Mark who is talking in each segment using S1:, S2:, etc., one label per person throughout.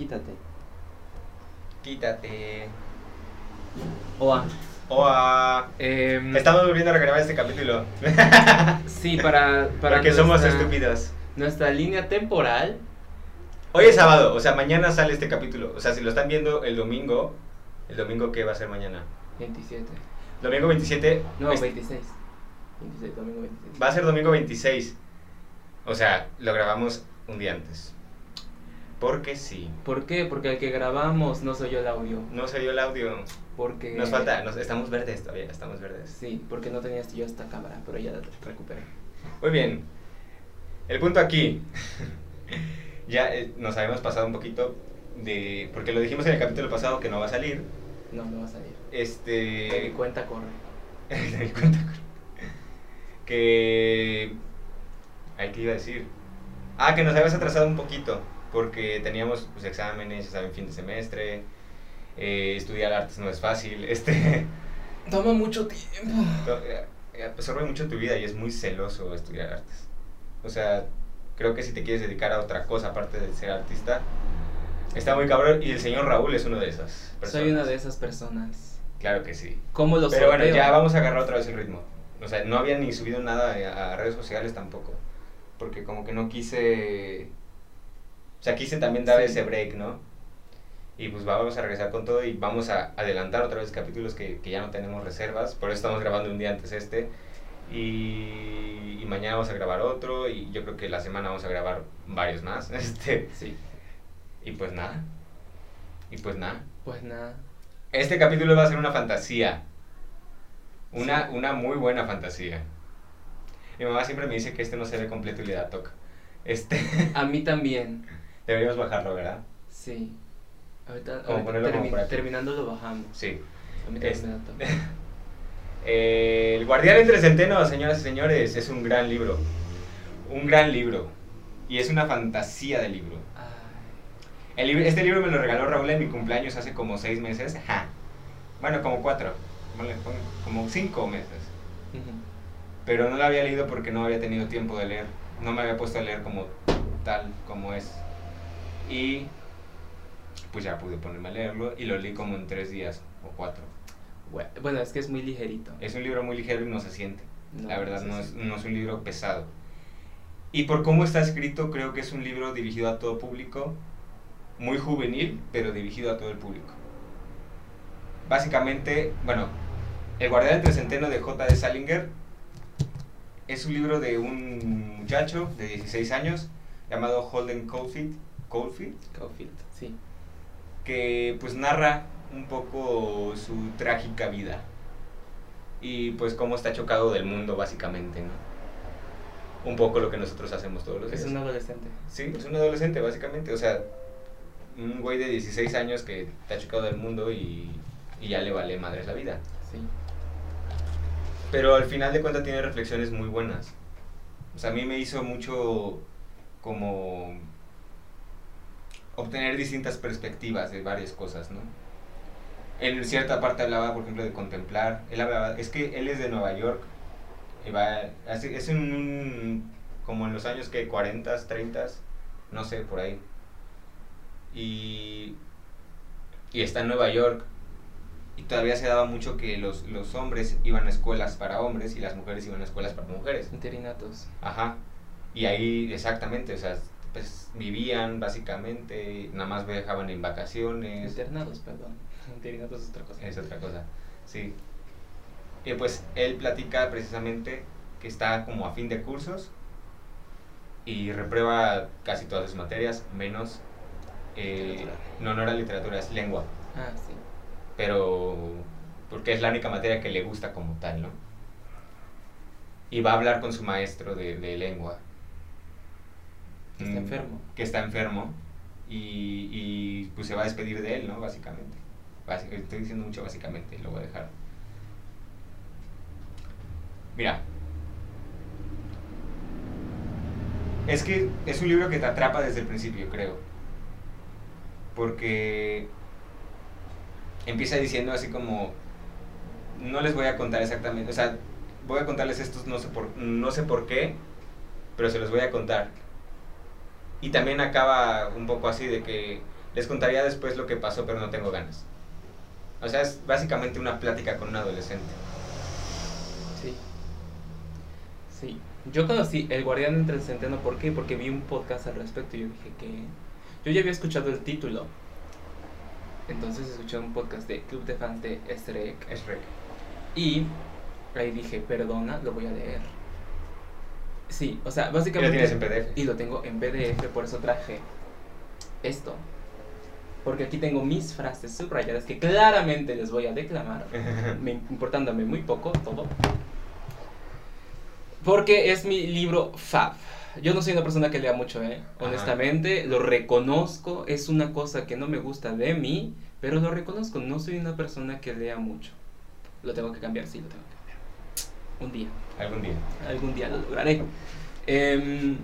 S1: Quítate.
S2: Quítate.
S1: Oa.
S2: Oa.
S1: Em,
S2: Estamos volviendo a grabar este capítulo.
S1: sí, para, para
S2: Porque somos
S1: nuestra-
S2: estúpidos.
S1: Nuestra línea temporal.
S2: Hoy es sábado, o sea, mañana sale este capítulo. O sea, si lo están viendo el domingo, ¿el domingo qué va a ser mañana?
S1: 27.
S2: Domingo 27.
S1: No,
S2: es-
S1: 26. 26, domingo 26.
S2: Va a ser domingo 26. O sea, lo grabamos un día antes. Porque sí.
S1: ¿Por qué? Porque el que grabamos no soy yo el audio.
S2: No se dio el audio.
S1: Porque.
S2: Nos falta, nos- estamos verdes todavía, estamos verdes.
S1: Sí, porque no tenías yo esta cámara, pero ya la recuperé.
S2: Muy bien. El punto aquí. ya eh, nos habíamos pasado un poquito de. Porque lo dijimos en el capítulo pasado que no va a salir.
S1: No, no va a salir.
S2: Este.
S1: De mi cuenta corre.
S2: de mi cuenta. Que. Ay, ¿qué iba a decir? Ah, que nos habías atrasado un poquito. Porque teníamos pues, exámenes, ya saben, fin de semestre. eh, estudiar artes no es fácil. Este.
S1: Toma mucho tiempo.
S2: to- eh, absorbe mucho tu vida y es muy celoso estudiar artes. O sea, creo que si te quieres dedicar a otra cosa aparte de ser artista, está muy cabrón. Y el señor Raúl es uno de esas personas.
S1: Soy una de esas personas.
S2: Claro que sí.
S1: ¿Cómo lo
S2: Pero bueno,
S1: sorteo?
S2: ya vamos a agarrar otra vez el ritmo. O sea, no había ni subido nada a redes sociales tampoco. Porque como que no quise... O sea, quise también dar
S1: Sí.
S2: ese break, ¿no? Y pues vamos a regresar con todo y vamos a adelantar otra vez capítulos que, que ya no tenemos reservas. Por eso estamos grabando un día antes este. Y, y mañana vamos a grabar otro. Y yo creo que la semana vamos a grabar varios más. Este,
S1: Sí.
S2: y pues nada. Y pues nada.
S1: Pues nada.
S2: Este capítulo va a ser una fantasía. Una,
S1: Sí.
S2: una muy buena fantasía. Mi mamá siempre me dice que este no se ve completo y le da toque. Este,
S1: A mí también.
S2: Deberíamos bajarlo, ¿verdad?
S1: Sí. Ahorita, ahorita termi- terminando lo bajamos.
S2: Sí. Es-. Eh, el Guardián entre Centenos, señoras y señores, es un gran libro. Un gran libro. Y es una fantasía de libro. El libro- este libro me lo regaló Raúl en mi cumpleaños hace como seis meses. Ja. Bueno, como cuatro. Como cinco meses. Pero no la había leído porque no había tenido tiempo de leer. No me había puesto a leer como tal, como es. Y pues ya pude ponerme a leerlo y lo leí como en tres días o cuatro.
S1: Bue- Bueno, es que es muy ligerito.
S2: Es un libro muy ligero y no se siente.
S1: No,
S2: la verdad, no es, no es un libro pesado. Y por cómo está escrito, creo que es un libro dirigido a todo público, muy juvenil, pero dirigido a todo el público. Básicamente, bueno, El Guardián entre Centeno de J.D. Salinger es un libro de un muchacho de 16 años llamado Holden Caulfield, Caulfield
S1: Caulfield, sí.
S2: que pues narra un poco su trágica vida y pues cómo está chocado del mundo básicamente, ¿no? Un poco lo que nosotros hacemos todos los días.
S1: Es un adolescente.
S2: Sí, es un adolescente básicamente, o sea, un güey de 16 años que está chocado del mundo y, y ya le vale madres la vida.
S1: Sí.
S2: Pero al final de cuentas tiene reflexiones muy buenas. O sea, a mí me hizo mucho como obtener distintas perspectivas de varias cosas, ¿no? En cierta parte hablaba, por ejemplo, de contemplar. Él hablaba, es que él es de Nueva York. Y va, es en un, como en los años que 40, 30, no sé, por ahí. Y, y está en Nueva York. Y todavía se daba mucho que los, los hombres iban a escuelas para hombres y las mujeres iban a escuelas para mujeres.
S1: Interinatos.
S2: Ajá. Y ahí, exactamente, o sea, pues vivían básicamente, nada más viajaban en vacaciones.
S1: Internados, perdón. Interinatos es otra cosa.
S2: Es otra cosa, sí. Y pues él platica precisamente que está como a fin de cursos y reprueba casi todas sus materias, menos... eh, no, no era literatura, es lengua.
S1: Ah, sí.
S2: pero porque es la única materia que le gusta como tal, ¿no? Y va a hablar con su maestro de, de lengua.
S1: Que está
S2: Mm,
S1: enfermo.
S2: Que está enfermo y, y, pues se va a despedir de él, ¿no? Básicamente. Estoy diciendo mucho básicamente, lo voy a dejar. Mira. Es que es un libro que te atrapa desde el principio, creo. Porque empieza diciendo así como no les voy a contar exactamente, o sea, voy a contarles estos no sé por no sé por qué, pero se los voy a contar. Y también acaba un poco así de que Les contaría después lo que pasó, pero no tengo ganas. O sea, es básicamente una plática con un adolescente.
S1: Sí. Sí. Yo conocí El Guardián entre el Centeno, ¿por qué? Porque vi un podcast al respecto y yo dije que... Yo ya había escuchado el título. Entonces escuché un podcast de Club de Fans de.
S2: Es rec.
S1: Y ahí dije, perdona, lo voy a leer. Sí, o sea,
S2: Y
S1: básicamente...
S2: lo tienes en PDF.
S1: Y lo tengo en PDF, por eso traje esto. Porque aquí tengo mis frases subrayadas que claramente les voy a declamar, me, importándome muy poco todo. Porque es mi libro fab. Yo no soy una persona que lea mucho, ¿eh?
S2: Ajá.
S1: Honestamente, lo reconozco, es una cosa que no me gusta de mí, pero lo reconozco, no soy una persona que lea mucho. Lo tengo que cambiar, sí, lo tengo. Un día
S2: Algún día.
S1: algún día lo lograré. Em,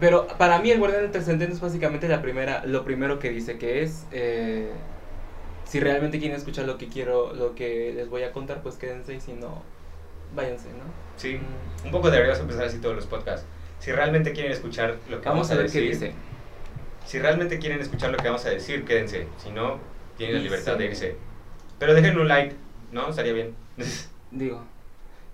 S1: pero para mí el guardián del trascendente es básicamente la primera, lo primero que dice que es eh, si realmente quieren escuchar lo que quiero, lo que les voy a contar, pues quédense y si no, váyanse, ¿no?
S2: Sí.
S1: Mm.
S2: Un poco deberíamos empezar así todos los podcasts. Si realmente quieren escuchar lo que
S1: Vamos a ver qué
S2: decir,
S1: dice.
S2: Si realmente quieren escuchar lo que vamos a decir, quédense. Si no, tienen la libertad de irse. Pero dejen un like, ¿no? Estaría bien.
S1: Digo,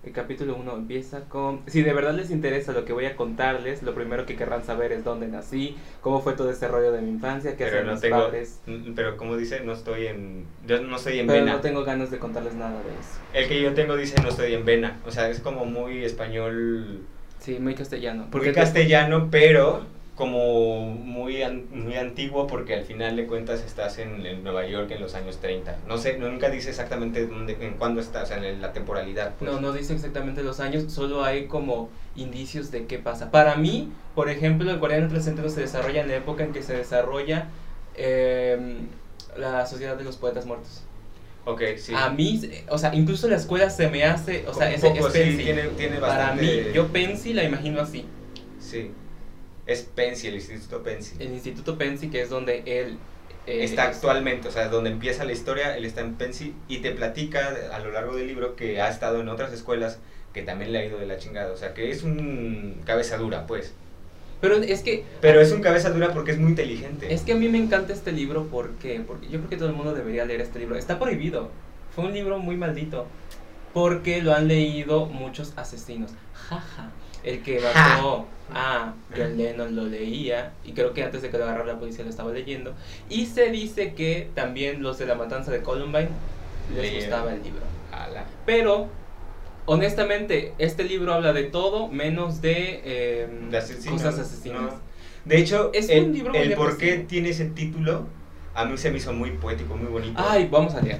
S1: el capítulo 1 empieza con... Si de verdad les interesa lo que voy a contarles, lo primero que querrán saber es dónde nací, cómo fue todo ese rollo de mi infancia, qué hacen
S2: no
S1: mis
S2: tengo.
S1: padres.
S2: Pero como dice, no estoy en. Yo no estoy en
S1: Pero
S2: vena.
S1: no tengo ganas de contarles nada de eso.
S2: El que yo tengo dice no estoy en vena. O sea, es como muy español.
S1: Sí, muy castellano.
S2: Muy
S1: Porque
S2: castellano, pero como muy, an- muy antiguo porque al final de cuentas estás en, en Nueva York en los años 30. No sé, nunca dice exactamente dónde, en cuándo estás, en la temporalidad. pues.
S1: No, no dice exactamente los años, solo hay como indicios de qué pasa. Para mí, por ejemplo, el Guardián del se desarrolla en la época en que se desarrolla em, la Sociedad de los Poetas Muertos.
S2: Ok, sí.
S1: A mí, o sea, incluso la escuela se me hace, o sea, es
S2: sí,
S1: Pensi.
S2: tiene, tiene
S1: Para mí, yo Pensi la imagino así.
S2: Sí. Es Pensi, el Instituto Pensi.
S1: El Instituto Pensi, que es donde él... eh,
S2: está
S1: es-
S2: actualmente, o sea, donde empieza la historia, él está en Pensi y te platica a lo largo del libro que ha estado en otras escuelas que también le ha ido de la chingada, o sea, que es un cabeza dura, pues.
S1: Pero es que
S2: Pero es un cabeza dura porque es muy inteligente.
S1: Es que a mí me encanta este libro, ¿por qué? Porque yo creo que todo el mundo debería leer este libro. Está prohibido. Fue un libro muy maldito. Porque lo han leído muchos asesinos. Jaja. El que mató a John Lennon lo leía. Y creo que antes de que lo agarrara la policía lo estaba leyendo. Y se dice que también los de la matanza de Columbine les gustaba el libro.
S2: Ala.
S1: Pero, honestamente, este libro habla de todo menos de, eh,
S2: De asesinos,
S1: cosas asesinas.
S2: no. De hecho,
S1: Es
S2: el,
S1: un libro muy
S2: el por qué
S1: depresivo.
S2: tiene ese título a mí se me hizo muy poético, muy bonito.
S1: Ay, vamos a leer.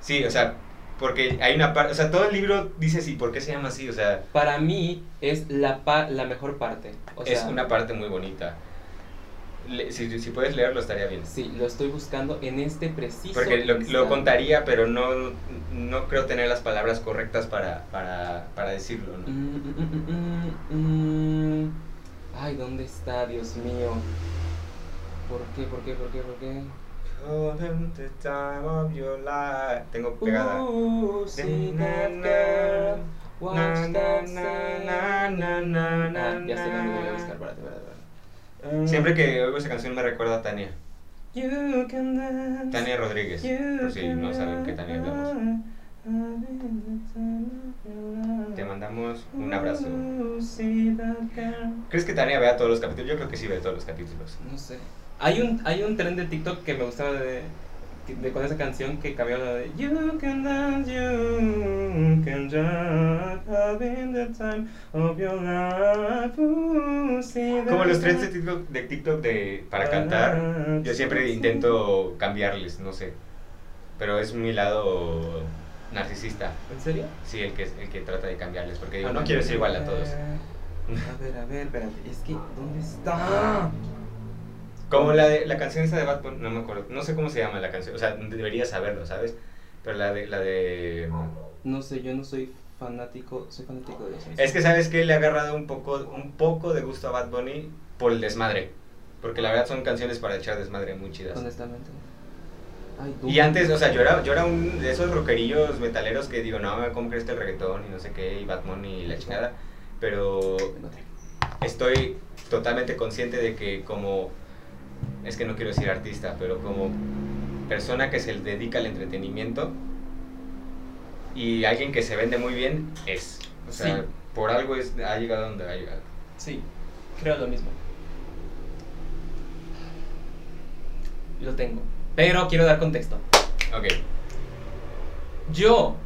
S2: Sí, o sea, porque hay una parte, o sea, todo el libro dice sí, ¿por qué se llama así? O sea,
S1: Para mí es la, pa- la mejor parte. O
S2: es
S1: sea,
S2: una parte muy bonita. Le- si, si puedes leerlo estaría bien.
S1: Sí, lo estoy buscando en este preciso.
S2: Porque lo, lo contaría, pero no, no creo tener las palabras correctas para, para, para decirlo, ¿no?
S1: Mm, mm, mm. Ay, ¿dónde está, Dios mío? ¿Por qué, por qué, por qué, por qué?
S2: The time of your life. Tengo pegada.
S1: Ooh, see that girl, watch
S2: Na,
S1: that
S2: na, na, na, na, na,
S1: Ah, ya sé dónde voy a buscar, espérate.
S2: Siempre que oigo esa canción me recuerda a Tania. Tania Rodríguez. Por si no saben qué Tania
S1: dance.
S2: Te mandamos un abrazo. ¿Crees que Tania vea todos los capítulos? Yo creo que sí ve todos los capítulos.
S1: No sé. Hay un, hay un tren de TikTok que me gustaba de, de con esa canción que cambiaba la de You can dance, you can jump, having the time of your life.
S2: Como los trends de. TikTok, de, TikTok de, para cantar, yo siempre intento cambiarles, no sé. Pero es mi lado narcisista.
S1: ¿En serio?
S2: Sí, el que, el que trata de cambiarles. Porque digo,
S1: A
S2: no quiero ser igual a todos.
S1: A ver, a ver, espérate. Es que, ¿dónde está?
S2: Como la, de, la canción esa de Bad Bunny, no me acuerdo. No sé cómo se llama la canción. O sea, debería saberlo, ¿sabes? Pero la de... La de
S1: No sé, yo no soy fanático, soy fanático de los
S2: es que, ¿sabes que Le ha agarrado un poco, un poco de gusto a Bad Bunny por el desmadre. Porque la verdad son canciones para echar desmadre muy chidas.
S1: Honestamente. Ay,
S2: Y antes, o sea, yo era, yo era un de esos rockerillos metaleros que digo, no, ¿cómo crees el reggaetón y no sé qué, y Batman y la chingada? Pero estoy totalmente consciente de que como es que no quiero decir artista, pero como persona que se dedica al entretenimiento y alguien que se vende muy bien es. O sea,
S1: Sí.
S2: por algo es, ha llegado donde ha llegado.
S1: Sí, creo lo mismo. Lo tengo. Pero quiero dar contexto.
S2: Ok,
S1: Yo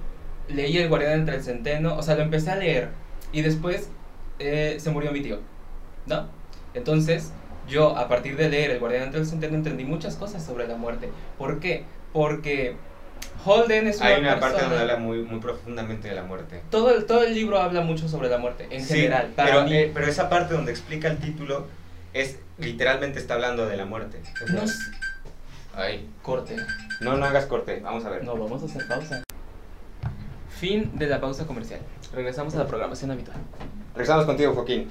S1: leí El Guardián entre el Centeno, o sea, lo empecé a leer y después eh, se murió mi tío, ¿no? Entonces, yo a partir de leer El Guardián entre el Centeno entendí muchas cosas sobre la muerte. ¿Por qué? Porque Holden es una
S2: hay una parte donde habla muy, muy profundamente de la muerte.
S1: todo, el, todo el libro habla mucho sobre la muerte, en
S2: Sí,
S1: general. Para
S2: pero,
S1: mí,
S2: eh, pero esa parte donde explica el título es literalmente está hablando de la muerte.
S1: No
S2: ay,
S1: corte.
S2: no, no hagas corte, vamos a ver.
S1: No, vamos a hacer pausa. Fin de la pausa comercial. Regresamos a la programación habitual.
S2: Regresamos contigo, Joaquín.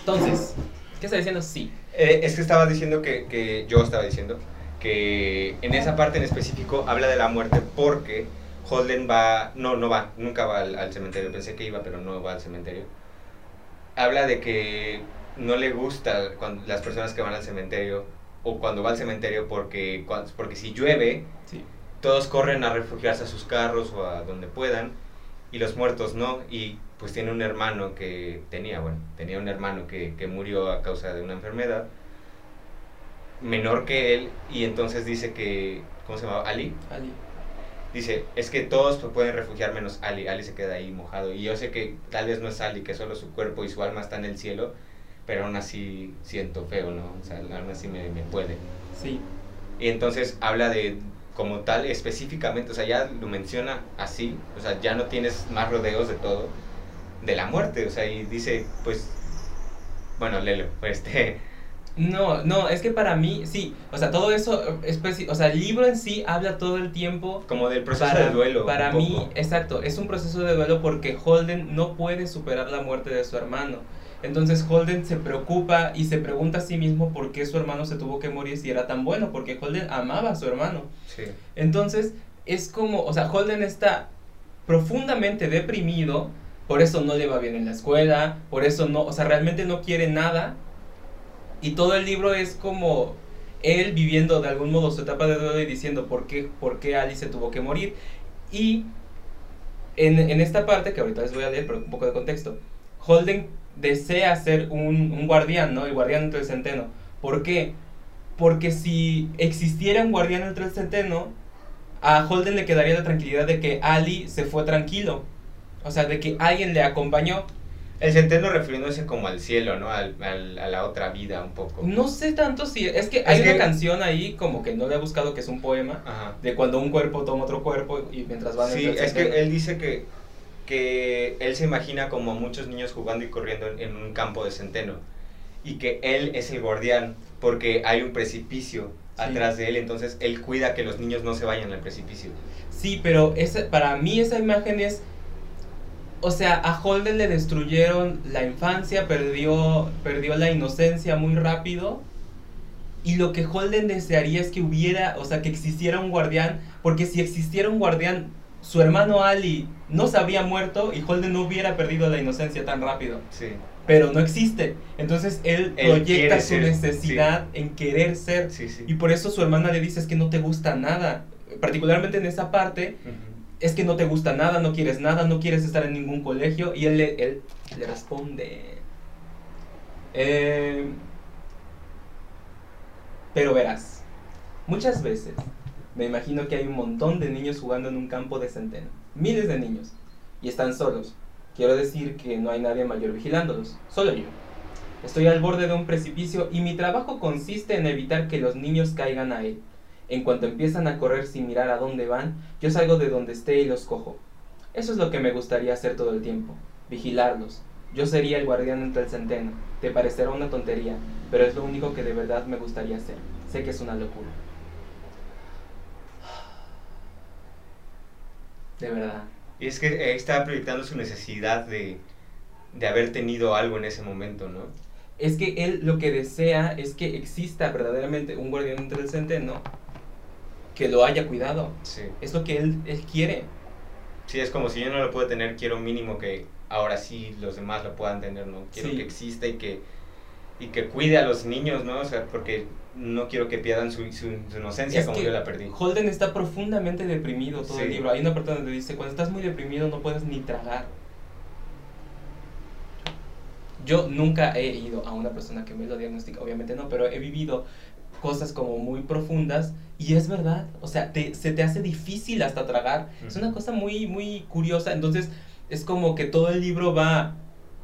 S1: Entonces, ¿qué está diciendo? Sí.
S2: Eh, es que estabas diciendo que, que yo estaba diciendo que en esa parte en específico habla de la muerte porque Holden va, no, no va, nunca va al, al cementerio, pensé que iba, pero no va al cementerio. Habla de que no le gusta cuando, las personas que van al cementerio o cuando va al cementerio porque, porque si llueve,
S1: Sí.
S2: todos corren a refugiarse a sus carros o a donde puedan y los muertos no y pues tiene un hermano que tenía bueno tenía un hermano que, que murió a causa de una enfermedad menor que él y entonces dice que ¿cómo se llamaba? Ali
S1: Ali.
S2: dice es que todos pueden refugiar menos Ali Ali se queda ahí mojado y yo sé que tal vez no es Ali que solo su cuerpo y su alma está en el cielo pero aún así siento feo no o sea aún así me, me puede
S1: Sí.
S2: y entonces habla de como tal específicamente, o sea, ya lo menciona así, o sea, ya no tienes más rodeos de todo, de la muerte, o sea, y dice, pues, bueno, léelo, este,
S1: No, no, es que para mí, sí, o sea, todo eso, o sea, el libro en sí habla todo el tiempo
S2: como del proceso
S1: para,
S2: de duelo.
S1: Para mí, exacto, es un proceso de duelo porque Holden no puede superar la muerte de su hermano. Entonces Holden se preocupa y se pregunta a sí mismo por qué su hermano se tuvo que morir si era tan bueno, porque Holden amaba a su hermano.
S2: Sí,
S1: Entonces, es como, o sea, Holden está profundamente deprimido, por eso no le va bien en la escuela, por eso no, o sea, realmente no quiere nada. Y todo el libro es como él viviendo de algún modo su etapa de duelo y diciendo por qué, por qué Ali se tuvo que morir. Y en, en esta parte, que ahorita les voy a leer, pero un poco de contexto, Holden desea ser un, un guardián, ¿no? El guardián entre el centeno. ¿Por qué? Porque si existiera un guardián entre el centeno, a Holden le quedaría la tranquilidad de que Ali se fue tranquilo. O sea, de que alguien le acompañó.
S2: el centeno refiriéndose como al cielo, ¿no? Al, al- a la otra vida un poco.
S1: No sé tanto si... Es que hay
S2: Es
S1: una
S2: que-
S1: canción ahí como que no le he buscado que es un poema.
S2: Ajá.
S1: De cuando un cuerpo toma otro cuerpo y mientras van
S2: Sí, es que él dice que, que él se imagina como muchos niños jugando y corriendo en, en un campo de centeno y que él es el guardián porque hay un precipicio
S1: Sí.
S2: atrás de él, entonces él cuida que los niños no se vayan al precipicio.
S1: Sí, pero esa, para mí esa imagen es... O sea, a Holden le destruyeron la infancia, perdió, perdió la inocencia muy rápido. Y lo que Holden desearía es que hubiera, o sea, que existiera un guardián. Porque si existiera un guardián, su hermano Ali no se habría muerto y Holden no hubiera perdido la inocencia tan rápido.
S2: Sí.
S1: Pero no existe. Entonces él,
S2: Él
S1: proyecta su
S2: ser,
S1: necesidad en querer ser.
S2: Sí, sí.
S1: Y por eso su hermana le dice es que no te gusta nada. Particularmente en esa parte, es que no te gusta nada, no quieres nada, no quieres estar en ningún colegio. Y él le, él le responde. "Eh, pero verás, muchas veces me imagino que hay un montón de niños jugando en un campo de centeno. Miles de niños. Y están solos. Quiero decir que no hay nadie mayor vigilándolos. Solo yo. Estoy al borde de un precipicio y mi trabajo consiste en evitar que los niños caigan a él. En cuanto empiezan a correr sin mirar a dónde van, yo salgo de donde esté y los cojo. Eso es lo que me gustaría hacer todo el tiempo, vigilarlos. Yo sería el guardián entre el centeno. Te parecerá una tontería, pero es lo único que de verdad me gustaría hacer. Sé que es una locura. De verdad.
S2: Y es que está proyectando su necesidad de, de haber tenido algo en ese momento, ¿no?
S1: Es que él lo que desea es que exista verdaderamente un guardián entre el centeno que lo haya cuidado.
S2: Sí.
S1: Es lo que él, él quiere.
S2: Sí, es como si yo no lo puedo tener, quiero mínimo que ahora sí los demás lo puedan tener, ¿no? Quiero
S1: Sí.
S2: que exista y que, y que cuide a los niños, ¿no? O sea, porque no quiero que pierdan su, su, su inocencia
S1: Es
S2: como
S1: que
S2: yo la perdí.
S1: Holden está profundamente deprimido todo el libro. Hay una parte donde dice, cuando estás muy deprimido no puedes ni tragar. Yo nunca he ido a una persona que me lo diagnostica, obviamente no, pero he vivido cosas como muy profundas y es verdad, o sea, te, se te hace difícil hasta tragar. Es una cosa muy, muy curiosa, entonces es como que todo el libro va,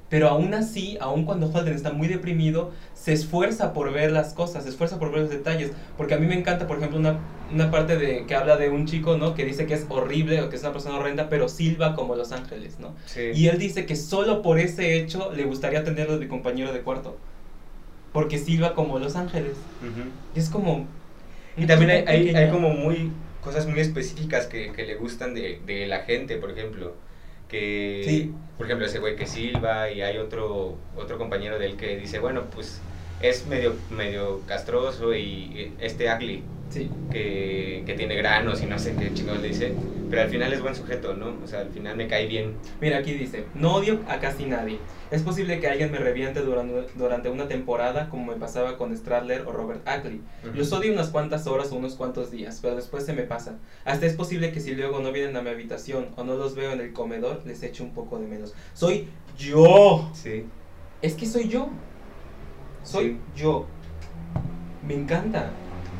S1: pero aún así, aún cuando Holden está muy deprimido, se esfuerza por ver las cosas, se esfuerza por ver los detalles, porque a mí me encanta, por ejemplo, una, una parte de que habla de un chico, ¿no? Que dice que es horrible o que es una persona horrenda, pero silba como los ángeles, ¿no?
S2: Sí.
S1: Y él dice que solo por ese hecho le gustaría tenerlo de compañero de cuarto, porque silba como los ángeles.
S2: Ujú.
S1: Y es como...
S2: Y también hay, hay, hay como muy cosas muy específicas que, que le gustan de, de la gente, por ejemplo. Que,
S1: Sí.
S2: por ejemplo, ese güey que silba y hay otro, otro compañero de él que dice, bueno, pues es medio, medio castroso y este ugly
S1: Sí.
S2: que, que tiene granos y no sé qué chingados le dice, pero al final es buen sujeto, ¿no? O sea, al final me cae bien.
S1: Mira, aquí dice, no odio a casi nadie. Es posible que alguien me reviente durante, durante una temporada como me pasaba con Stradler o Robert Ackley. Los odio unas cuantas horas o unos cuantos días, pero después se me pasa. Hasta es posible que si luego no vienen a mi habitación o no los veo en el comedor, les eche un poco de menos. Soy yo.
S2: Sí.
S1: Es que soy yo. Soy yo. Me encanta.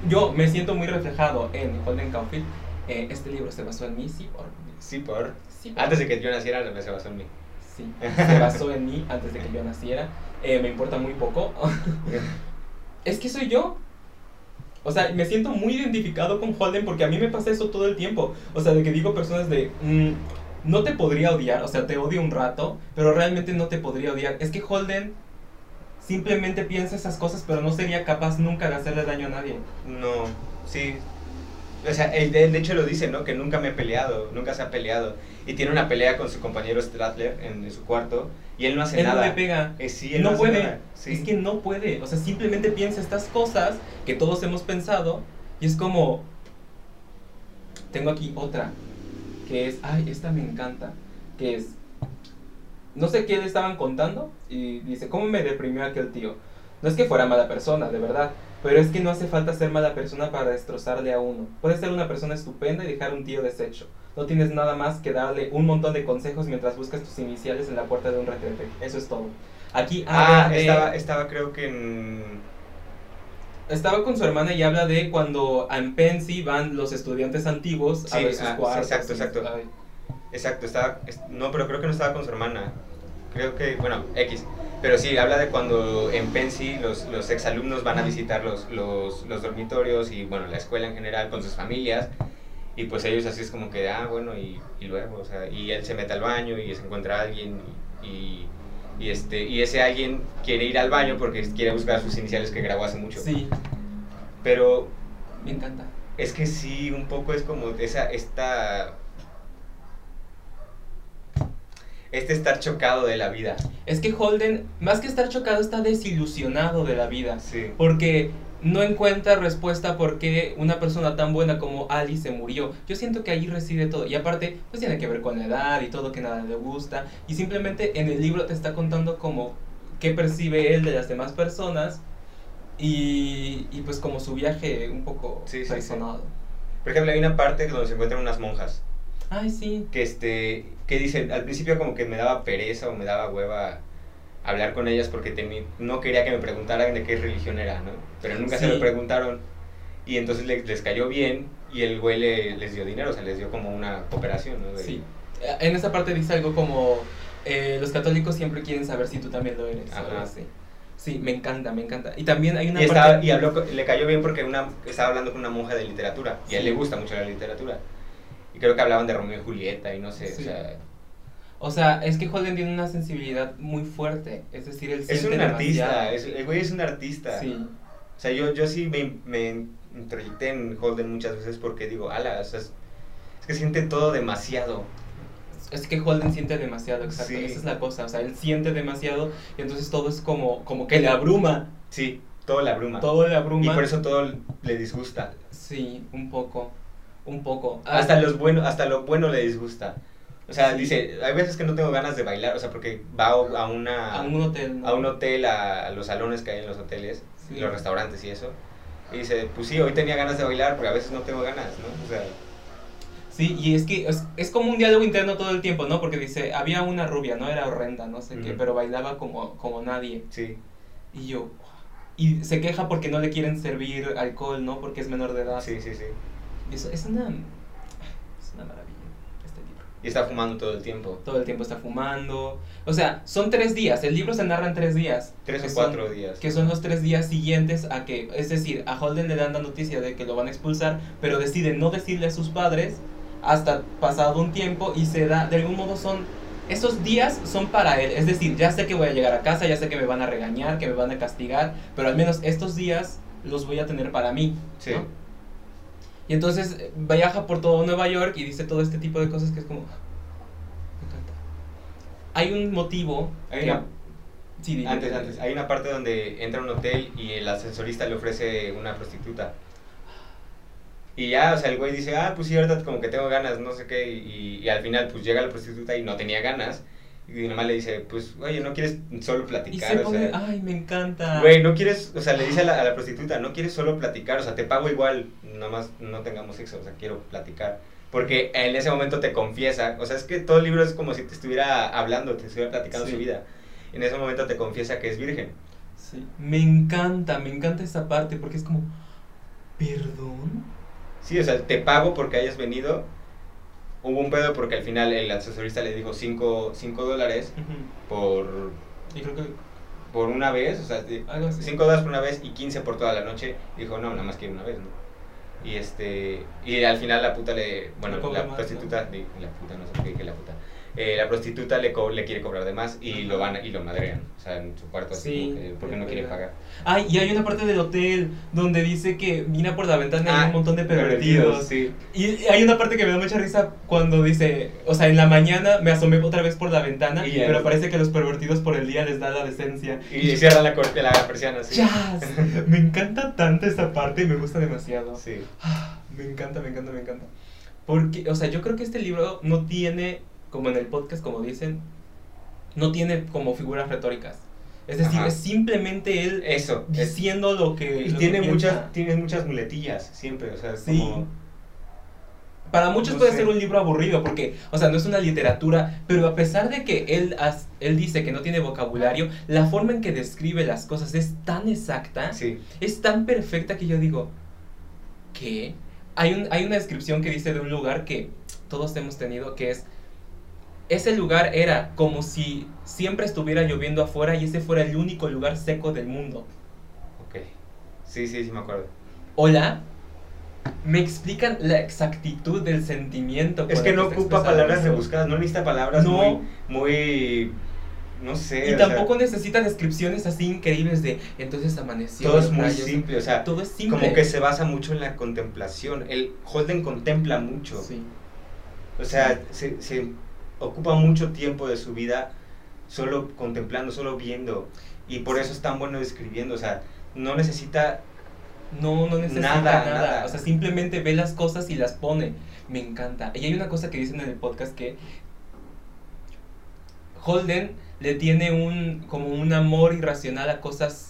S1: Yo me siento muy reflejado en Holden Caulfield. Eh, este libro se basó en mí, sí, por...
S2: Sí, por...
S1: sí, por-
S2: Antes de que yo naciera, se basó en mí.
S1: Sí, se basó en mí antes de que yo naciera. Eh, me importa muy poco. es que soy yo. O sea, me siento muy identificado con Holden porque a mí me pasa eso todo el tiempo. O sea, de que digo personas de... mm, no te podría odiar, o sea, te odio un rato, pero realmente no te podría odiar. Es que Holden simplemente piensa esas cosas, pero no sería capaz nunca de hacerle daño a nadie.
S2: No, sí. O sea, él de, de hecho lo dice, ¿no? Que nunca me he peleado, nunca se ha peleado. Y tiene una pelea con su compañero Stradler en, su cuarto y él no hace
S1: Él no
S2: nada.
S1: le pega.
S2: Eh, sí, él
S1: no
S2: hace
S1: puede.
S2: nada. Sí.
S1: Es que no puede. O sea, simplemente piensa estas cosas que todos hemos pensado. Y es como. Tengo aquí otra. Que es. Ay, esta me encanta. Que es. No sé qué le estaban contando. Y dice: ¿Cómo me deprimió aquel tío? No es que fuera mala persona, de verdad. Pero es que no hace falta ser mala persona para destrozarle a uno. Puedes ser una persona estupenda y dejar un tío deshecho. No tienes nada más que darle un montón de consejos mientras buscas tus iniciales en la puerta de un retrete. Eso es todo. Aquí
S2: Ah,
S1: de-
S2: estaba, estaba creo que en...
S1: estaba con su hermana y habla de cuando a Pensi van los estudiantes antiguos a ver sus
S2: ah,
S1: cuartos.
S2: exacto, exacto. Exacto, estaba... es- No, pero creo que no estaba con su hermana. Creo que, bueno, X. Pero sí, habla de cuando en Pensi los, los exalumnos van a visitar los, los, los dormitorios y, bueno, la escuela en general con sus familias. Y pues ellos así es como que, ah, bueno, y, y luego, o sea, y él se mete al baño y se encuentra a alguien y, y, este, y ese alguien quiere ir al baño porque quiere buscar sus iniciales que grabó hace mucho.
S1: Sí,
S2: Pero
S1: me encanta.
S2: es que sí, un poco es como esa, esta... Este estar chocado de la vida.
S1: Es que Holden, más que estar chocado, está desilusionado de la vida.
S2: Sí.
S1: Porque no encuentra respuesta por qué una persona tan buena como Ali se murió. Yo siento que ahí reside todo. Y aparte, pues tiene que ver con la edad y todo que nada le gusta. Y simplemente en el libro te está contando como qué percibe él de las demás personas. Y, y pues como su viaje un poco
S2: Sí, sí, sí. Por ejemplo, hay una parte donde se encuentran unas monjas
S1: Ay, sí.
S2: que, este, que dicen, al principio como que me daba pereza o me daba hueva hablar con ellas porque teni- no quería que me preguntaran de qué religión era, ¿no? Pero nunca se
S1: Sí.
S2: lo preguntaron y entonces le- les cayó bien y el güey le- les dio dinero, o sea, les dio como una cooperación, ¿no? De-
S1: Sí. En esa parte dice algo como, eh, los católicos siempre quieren saber si tú también lo eres.
S2: Ajá.
S1: algo así. Sí, me encanta, me encanta. Y también hay una
S2: Y,
S1: parte...
S2: estaba, y habló, le cayó bien porque una, estaba hablando con una monja de literatura y a él
S1: Sí.
S2: le gusta mucho la literatura. Y creo que hablaban de Romeo y Julieta y no sé,
S1: Sí.
S2: o sea,
S1: O sea, es que Holden tiene una sensibilidad muy fuerte. Es decir, él
S2: es un artista, es- el güey es un artista.
S1: Sí.
S2: O sea, yo, yo sí me, me introyecté en Holden muchas veces porque digo, ala, o sea, es, es que siente todo demasiado.
S1: Es que Holden siente demasiado, exacto.
S2: Sí.
S1: Esa es la cosa. O sea, él siente demasiado y entonces todo es como, como que le abruma.
S2: Sí, todo la abruma.
S1: Todo le abruma.
S2: Y por eso todo le disgusta.
S1: Sí, un poco. Un poco.
S2: Hasta, los bueno, hasta lo bueno le disgusta. O sea,
S1: Sí.
S2: dice, hay veces que no tengo ganas de bailar, o sea, porque va a una...
S1: A un hotel. ¿no?
S2: a un hotel, a, los salones que hay en los hoteles,
S1: Sí.
S2: los restaurantes y eso. Y dice, pues sí, hoy tenía ganas de bailar, pero a veces no tengo ganas, ¿no? O sea,
S1: Sí, y es que es, es como un diálogo interno todo el tiempo, ¿no? Porque dice, había una rubia, ¿no? Era horrenda, no sé qué,
S2: Ujú.
S1: pero bailaba como, como nadie.
S2: sí.
S1: Y yo, y se queja porque no le quieren servir alcohol, ¿no? Porque es menor de edad.
S2: Sí, sí, sí.
S1: Y eso es una, es una maravilla este libro.
S2: Y está fumando todo el tiempo.
S1: Todo el tiempo está fumando. O sea, son tres días. El libro se narra en tres días.
S2: Tres o
S1: son-
S2: cuatro días.
S1: Que son los tres días siguientes a que, es decir, a Holden le dan la noticia de que lo van a expulsar, pero decide no decirle a sus padres hasta pasado un tiempo y se da, de algún modo son, esos días son para él, es decir, ya sé que voy a llegar a casa, ya sé que me van a regañar, que me van a castigar, pero al menos estos días los voy a tener para mí.
S2: Sí.
S1: ¿no? Y entonces eh, viaja por todo Nueva York y dice todo este tipo de cosas que es como... Me encanta. Hay un motivo...
S2: Hay
S1: que-
S2: una-
S1: Sí, dime,
S2: Antes, antes, hay una parte donde entra a un hotel y el ascensorista le ofrece una prostituta. Y ya, o sea, el güey dice, ah, pues sí, ahorita como que tengo ganas, no sé qué, y, y al final pues llega la prostituta y no tenía ganas. Y nada más le dice, pues, oye, ¿no quieres solo
S1: Y
S2: platicar?
S1: se
S2: o
S1: pone...
S2: sea,
S1: Ay, me encanta.
S2: Güey, no quieres, o sea, le dice a la, a la prostituta, no quieres solo platicar, o sea, te pago igual, nada más no tengamos sexo, o sea, quiero platicar. Porque en ese momento te confiesa, o sea, es que todo el libro es como si te estuviera hablando, te estuviera platicando
S1: Sí.
S2: su vida. En ese momento te confiesa que es virgen.
S1: Sí, me encanta, me encanta esa parte porque es como, ¿perdón?
S2: Sí, o sea, te pago porque hayas venido. Hubo un pedo porque al final el asesorista le dijo 5 dólares por,
S1: Y creo que
S2: por una vez, o sea,
S1: algo así.
S2: 5 dólares por una vez y 15 por toda la noche. Dijo, no, nada más quiero una vez, ¿no? Y este y al final la puta le, bueno, la
S1: más,
S2: prostituta, di- la puta, no sé qué la puta. Eh, la prostituta le, co- le quiere cobrar de más y lo van y lo madrean, o sea, en su cuarto así
S1: Sí,
S2: porque no
S1: es
S2: quiere pagar.
S1: Ay, y hay una parte del hotel donde dice que mira por la ventana y hay
S2: Ah,
S1: un montón de pervertidos.
S2: sí.
S1: Y hay una parte que me da mucha risa cuando dice, o sea, en la mañana me asomé otra vez por la ventana,
S2: Y
S1: pero parece que los pervertidos por el día les da la decencia.
S2: Y cierran la, cor- la persiana, sí.
S1: ¡Chas! Me encanta tanto esa parte y me gusta demasiado.
S2: Sí.
S1: Ah, Me encanta, me encanta, me encanta. Porque, o sea, yo creo que este libro no tiene, como en el podcast, como dicen, no tiene como figuras retóricas. Es decir,
S2: Ajá.
S1: es simplemente él
S2: Eso. es-
S1: diciendo lo que.
S2: y
S1: lo que
S2: tiene muchas, tiene muchas muletillas, siempre, o sea, es
S1: Sí.
S2: como...
S1: Para muchos
S2: No
S1: puede
S2: sé.
S1: ser un libro aburrido porque, o sea, no es una literatura, pero a pesar de que él, has- él dice que no tiene vocabulario, la forma en que describe las cosas es tan exacta,
S2: Sí,
S1: es tan perfecta que yo digo, ¿qué? Hay, un, hay una descripción que dice de un lugar que todos hemos tenido, que es, ese lugar era como si siempre estuviera lloviendo afuera y ese fuera el único lugar seco del mundo.
S2: ok. Sí, sí, sí me acuerdo.
S1: Hola, me explican la exactitud del sentimiento.
S2: Es que no ocupa palabras
S1: eso.
S2: rebuscadas, no necesita palabras
S1: No.
S2: muy, muy, no sé.
S1: Y
S2: sea,
S1: tampoco necesita descripciones así increíbles de entonces amaneció.
S2: todo es muy
S1: rayos".
S2: simple, o sea,
S1: Todo es simple.
S2: como que se basa mucho en la contemplación. El Holden contempla mucho.
S1: Sí.
S2: O sea, se, se ocupa mucho tiempo de su vida solo contemplando, solo viendo. Y por eso es tan bueno escribiendo. O sea, no necesita.
S1: No, no necesita
S2: Nada,
S1: nada,
S2: nada.
S1: O sea, simplemente ve las cosas y las pone. Me encanta. Y hay una cosa que dicen en el podcast que Holden le tiene un como un amor irracional a cosas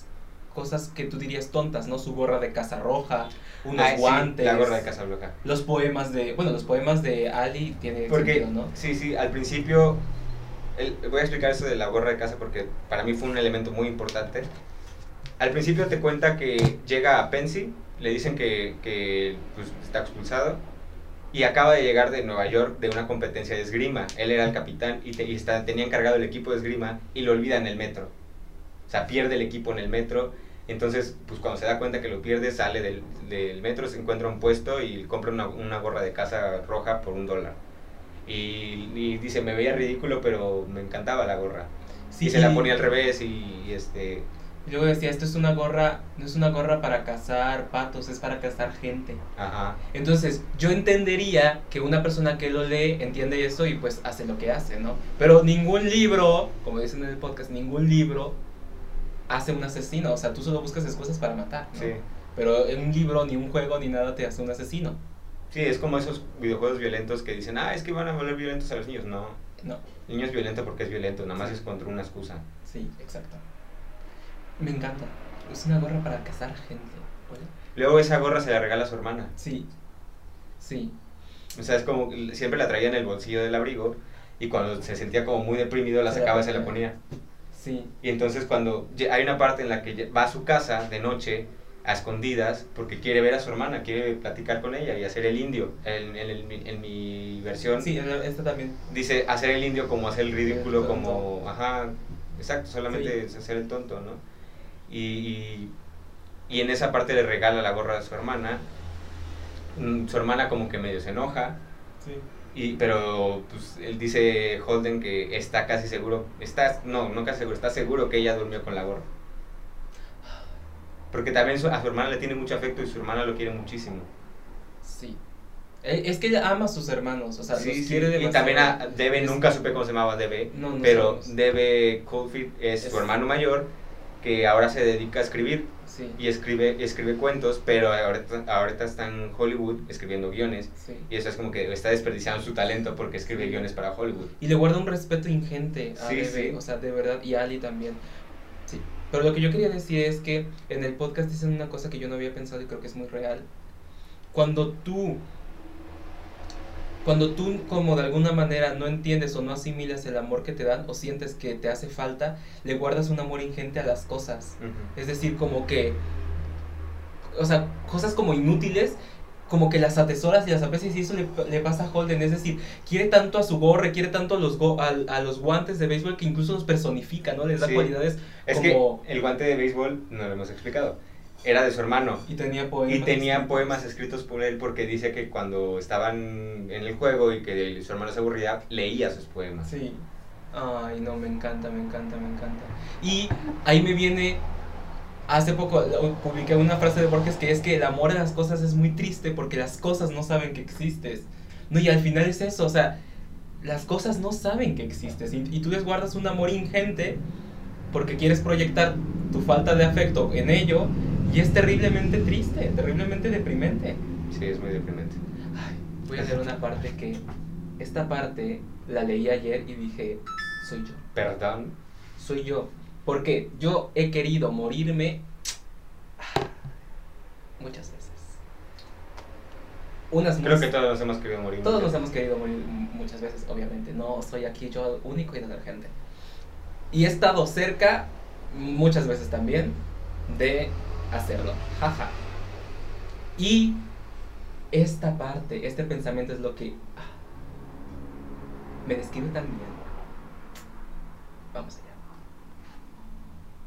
S1: cosas que tú dirías tontas, ¿no? Su gorra de casa roja, unos
S2: Ay, sí,
S1: guantes,
S2: la gorra de Casablanca.
S1: los poemas de, bueno, los poemas de Ali tiene
S2: Porque,
S1: sentido, ¿no?
S2: sí, sí, al principio. el- voy a explicar eso de la gorra de casa porque para mí fue un elemento muy importante. Al principio te cuenta que llega a Pensy, le dicen que, que, pues, está expulsado y acaba de llegar de Nueva York de una competencia de esgrima. Él era el capitán y, te- y está- tenía encargado el equipo de esgrima y lo olvida en el metro. O sea, pierde el equipo en el metro. Entonces, pues cuando se da cuenta que lo pierde, sale del, del metro, se encuentra un puesto y compra una, una gorra de casa roja por un dólar. Y, y dice, me veía ridículo, pero me encantaba la gorra. y se la ponía al revés y, y este...
S1: Y luego decía, esto es una gorra, no es una gorra para cazar patos, es para cazar gente.
S2: Ajá.
S1: Entonces, yo entendería que una persona que lo lee entiende eso y pues hace lo que hace, ¿no? Pero ningún libro, como dicen en el podcast, ningún libro hace un asesino. O sea, tú solo buscas excusas para matar, ¿no?
S2: Sí.
S1: Pero en un libro, ni un juego, ni nada te hace un asesino.
S2: Sí, es como esos videojuegos violentos que dicen, ah, es que van a volver violentos a los niños. No,
S1: No,
S2: el niño es violento porque es violento, nada más
S1: Sí.
S2: es contra una excusa.
S1: sí, exacto. Me encanta. Es una gorra para cazar gente. ¿vale?
S2: Luego esa gorra se la regala a su hermana.
S1: Sí, sí,
S2: O sea, es como, siempre la traía en el bolsillo del abrigo y cuando se sentía como muy deprimido la sacaba y se la
S1: ponía. Sí.
S2: Y entonces cuando hay una parte en la que va a su casa de noche a escondidas porque quiere ver a su hermana, quiere platicar con ella y hacer el indio. En, en en mi versión
S1: Sí, esta también.
S2: dice hacer el indio como hacer el ridículo,
S1: El
S2: como, ajá, exacto, solamente
S1: Sí.
S2: hacer el tonto, ¿no? Y, y, y en esa parte le regala la gorra a su hermana. Mm, Su hermana como que medio se enoja,
S1: Sí.
S2: Y, pero pues, él dice Holden que está casi seguro, está, no, no casi seguro, está seguro que ella durmió con la gorra. Porque también su- a su hermana le tiene mucho afecto y su hermana lo quiere muchísimo.
S1: Sí. Eh, Es que ella ama a sus hermanos, o sea,
S2: Sí,
S1: los
S2: sí,
S1: quiere
S2: Y también a Debe,
S1: Es-
S2: nunca supe cómo se llamaba Debe,
S1: No, no
S2: pero
S1: sabemos.
S2: Debe Caulfield es,
S1: Es-
S2: su hermano mayor que ahora se dedica a escribir
S1: Sí,
S2: y escribe, escribe cuentos, pero ahorita, ahorita está en Hollywood escribiendo guiones.
S1: sí.
S2: Y eso es como que está desperdiciando su talento porque escribe guiones para Hollywood.
S1: Y le guarda un respeto ingente a
S2: Sí,
S1: Bebe, o sea, de verdad, y a Ali también. Sí. Pero lo que yo quería decir es que en el podcast dicen una cosa que yo no había pensado y creo que es muy real. Cuando tú, cuando tú como de alguna manera no entiendes o no asimilas el amor que te dan o sientes que te hace falta, le guardas un amor ingente a las cosas. Es decir, como que, o sea, cosas como inútiles, como que las atesoras y las aprecias y eso le, le pasa a Holden. Es decir, quiere tanto a su gorra, quiere tanto a los, go- a, a los guantes de béisbol que incluso los personifica, ¿no? Les da
S2: Sí.
S1: cualidades
S2: Es
S1: como...
S2: que el guante de béisbol, no lo hemos explicado, era de su hermano.
S1: Y tenía poemas.
S2: Y tenía poemas escritos por él porque dice que cuando estaban en el juego y que su hermano se aburría, leía sus poemas.
S1: Sí. Ay, no, me encanta, me encanta, me encanta. Y ahí me viene. Hace poco publiqué una frase de Borges que es que el amor a las cosas es muy triste porque las cosas no saben que existes. No, y al final es eso, o sea, las cosas no saben que existes. Y, y tú les guardas un amor ingente porque quieres proyectar tu falta de afecto en ello y es terriblemente triste, terriblemente deprimente.
S2: Sí, es muy deprimente.
S1: Ay, voy a leer una parte que. Esta parte la leí ayer y dije: Soy yo.
S2: Perdón.
S1: Soy yo. Porque yo he querido morirme. Muchas veces. Unas
S2: Creo que todos nos hemos querido morir.
S1: Todos nos hemos querido morir muchas veces, obviamente. No soy aquí yo el único y detergente. Y he estado cerca, muchas veces también, de hacerlo. Jaja. Y esta parte, este pensamiento es lo que ah, me describe tan bien. Vamos allá.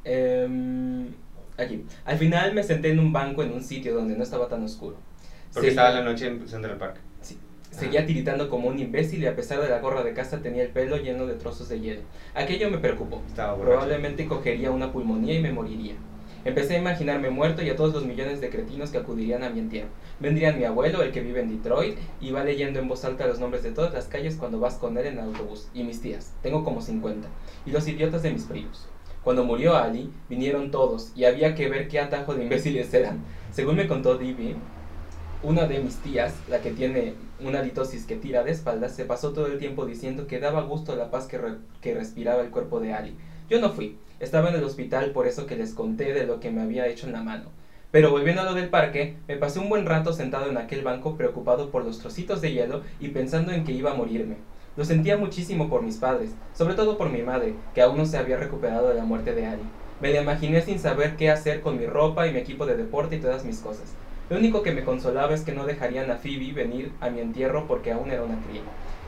S1: Em, aquí. Al final me senté en un banco en un sitio donde no estaba tan oscuro.
S2: Porque estaba la noche en Central Park.
S1: Seguía tiritando como un imbécil y a pesar de la gorra de casa tenía el pelo lleno de trozos de hielo. Aquello me preocupó. Probablemente cogería una pulmonía y me moriría. Empecé a imaginarme muerto y a todos los millones de cretinos que acudirían a mi entierro. Vendrían mi abuelo, el que vive en Detroit, y va leyendo en voz alta los nombres de todas las calles cuando vas con él en el autobús. Y mis tías, tengo como 50. Y los idiotas de mis primos. Cuando murió Ali, vinieron todos y había que ver qué atajo de imbéciles eran. Según me contó Divi, una de mis tías, la que tiene una litosis que tira de espaldas, se pasó todo el tiempo diciendo que daba gusto la paz que, que respiraba el cuerpo de Ali. Yo no fui, estaba en el hospital por eso que les conté de lo que me había hecho en la mano. Pero volviendo a lo del parque, me pasé un buen rato sentado en aquel banco preocupado por los trocitos de hielo y pensando en que iba a morirme. Lo sentía muchísimo por mis padres, sobre todo por mi madre, que aún no se había recuperado de la muerte de Ali. Me la imaginé sin saber qué hacer con mi ropa y mi equipo de deporte y todas mis cosas. Lo único que me consolaba es que no dejarían a Phoebe venir a mi entierro porque aún era una cría.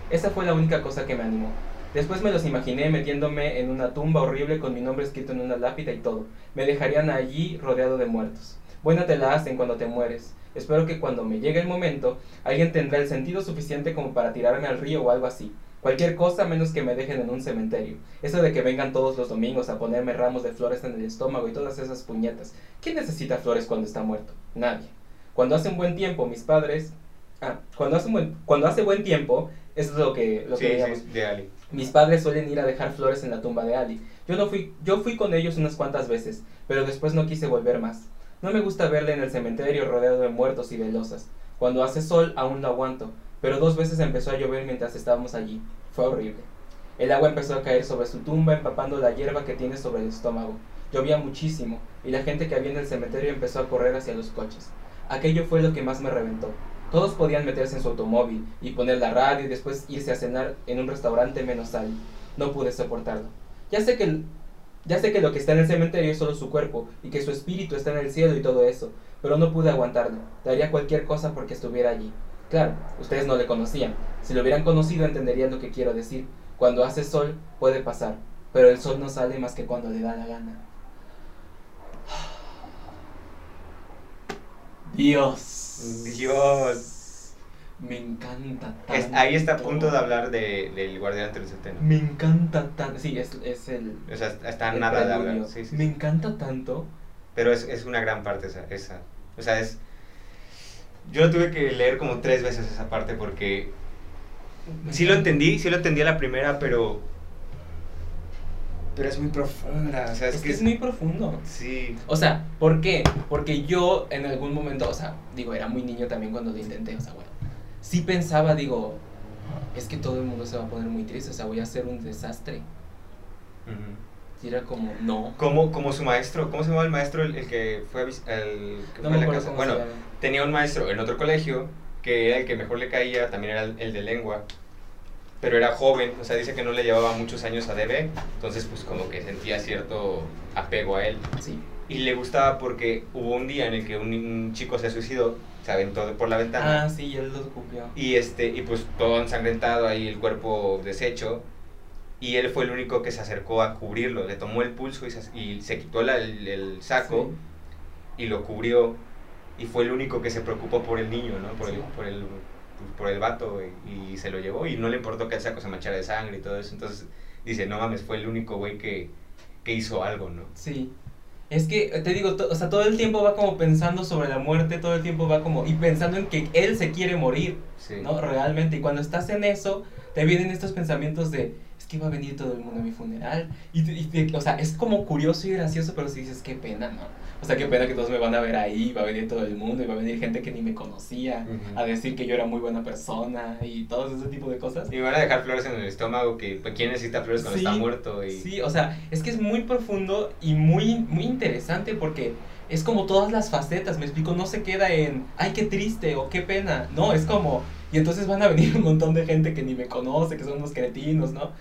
S1: Esa fue la única cosa que me animó. Después me los imaginé metiéndome en una tumba horrible con mi nombre escrito en una lápida y todo. Me dejarían allí rodeado de muertos. Buena te la hacen cuando te mueres. Espero que cuando me llegue el momento, alguien tendrá el sentido suficiente como para tirarme al río o algo así. Cualquier cosa menos que me dejen en un cementerio. Eso de que vengan todos los domingos a ponerme ramos de flores en el estómago y todas esas puñetas. ¿Quién necesita flores cuando está muerto? Nadie. Cuando hace un buen tiempo, mis padres... Ah, cuando hace, un buen, cuando hace buen tiempo, eso es lo que, lo que
S2: Sí,
S1: veíamos.
S2: sí, de Ali.
S1: Mis padres suelen ir a dejar flores en la tumba de Ali. Yo no fui, yo fui con ellos unas cuantas veces, pero después no quise volver más. No me gusta verle en el cementerio rodeado de muertos y velosas. Cuando hace sol aún lo aguanto, pero dos veces empezó a llover mientras estábamos allí. Fue horrible. El agua empezó a caer sobre su tumba, empapando la hierba que tiene sobre el estómago. Llovía muchísimo, y la gente que había en el cementerio empezó a correr hacia los coches. Aquello fue lo que más me reventó. Todos podían meterse en su automóvil y poner la radio y después irse a cenar en un restaurante menos sal. No pude soportarlo. Ya sé que ya sé que lo que está en el cementerio es solo su cuerpo y que su espíritu está en el cielo y todo eso, pero no pude aguantarlo. Daría cualquier cosa porque estuviera allí. Claro, ustedes no le conocían. Si lo hubieran conocido entenderían lo que quiero decir. Cuando hace sol puede pasar, pero el sol no sale más que cuando le da la gana. Dios.
S2: Dios.
S1: Me encanta tanto.
S2: Es- ahí está a punto de hablar de, del Guardián Centeno.
S1: Me encanta tanto. Sí, es, es el.
S2: O sea, está
S1: el
S2: nada de hablar. Sí, sí,
S1: Me encanta tanto.
S2: Pero es, es una gran parte esa, esa. O sea, es... Yo tuve que leer como tres veces esa parte porque... Sí lo entendí, sí lo entendí a la primera, pero... Pero es muy profunda, o sea,
S1: Es,
S2: es,
S1: que es muy profundo.
S2: Sí.
S1: O sea, ¿por qué? Porque yo en algún momento, o sea, digo, era muy niño también cuando lo intenté, o sea, bueno, sí pensaba, digo, es que todo el mundo se va a poner muy triste, o sea, voy a hacer un desastre. Y era como, no.
S2: Como, como su maestro, ¿cómo se llama el maestro el, el que fue a, el que
S1: No
S2: fue a la casa? Bueno, tenía un maestro en otro colegio que era el que mejor le caía, también era el, el de lengua, pero era joven, o sea, dice que no le llevaba muchos años a DB, entonces pues como que sentía cierto apego a él.
S1: Sí.
S2: Y le gustaba porque hubo un día en el que un, un chico se suicidó, se aventó por la ventana.
S1: Ah, sí, él lo copió.
S2: Y este, y pues todo ensangrentado ahí, el cuerpo deshecho. Y él fue el único que se acercó a cubrirlo. Le tomó el pulso y se, y se quitó la- el, el saco y lo cubrió. Y fue el único que se preocupó por el niño, ¿no? Por,
S1: Sí.
S2: el, por, el, por el vato. Y, y se lo llevó. Y no le importó que el saco se manchara de sangre y todo eso. Entonces dice, no mames, fue el único güey que, que hizo algo, ¿no?
S1: Sí. Es que, te digo, o sea, todo el tiempo va como pensando sobre la muerte, todo el tiempo va como, y pensando en que él se quiere morir,
S2: Sí.
S1: ¿no? Realmente, y cuando estás en eso, te vienen estos pensamientos de, que va a venir todo el mundo a mi funeral, y, y o sea, es como curioso y gracioso, pero si dices, qué pena, ¿no? O sea, qué pena que todos me van a ver ahí, va a venir todo el mundo, y va a venir gente que ni me conocía,
S2: Ujú.
S1: a decir que yo era muy buena persona, y todo ese tipo de cosas.
S2: Y me van a dejar flores en el estómago, que pues, ¿quién necesita flores cuando
S1: Sí,
S2: está muerto? Y...
S1: Sí, o sea, es que es muy profundo y muy, muy interesante porque es como todas las facetas, me explico, no se queda en, ay, qué triste o qué pena, no, es como, y entonces van a venir un montón de gente que ni me conoce, que son unos cretinos, ¿no?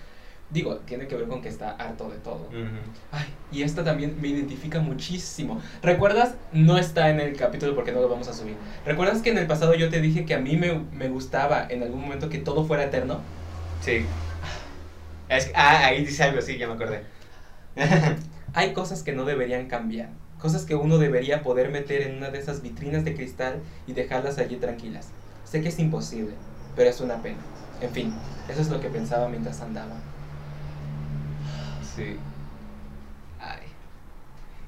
S1: Digo, tiene que ver con que está harto de todo.
S2: Ujú.
S1: Ay, y esta también me identifica muchísimo. ¿Recuerdas? No está en el capítulo porque no lo vamos a subir. ¿Recuerdas que en el pasado yo te dije que a mí me, me gustaba en algún momento que todo fuera eterno?
S2: Sí. Es que- ah, ahí dice algo, sí, ya me acordé.
S1: Hay cosas que no deberían cambiar, cosas que uno debería poder meter en una de esas vitrinas de cristal y dejarlas allí tranquilas. Sé que es imposible, pero es una pena. En fin, eso es lo que pensaba mientras andaba.
S2: Sí. Ay.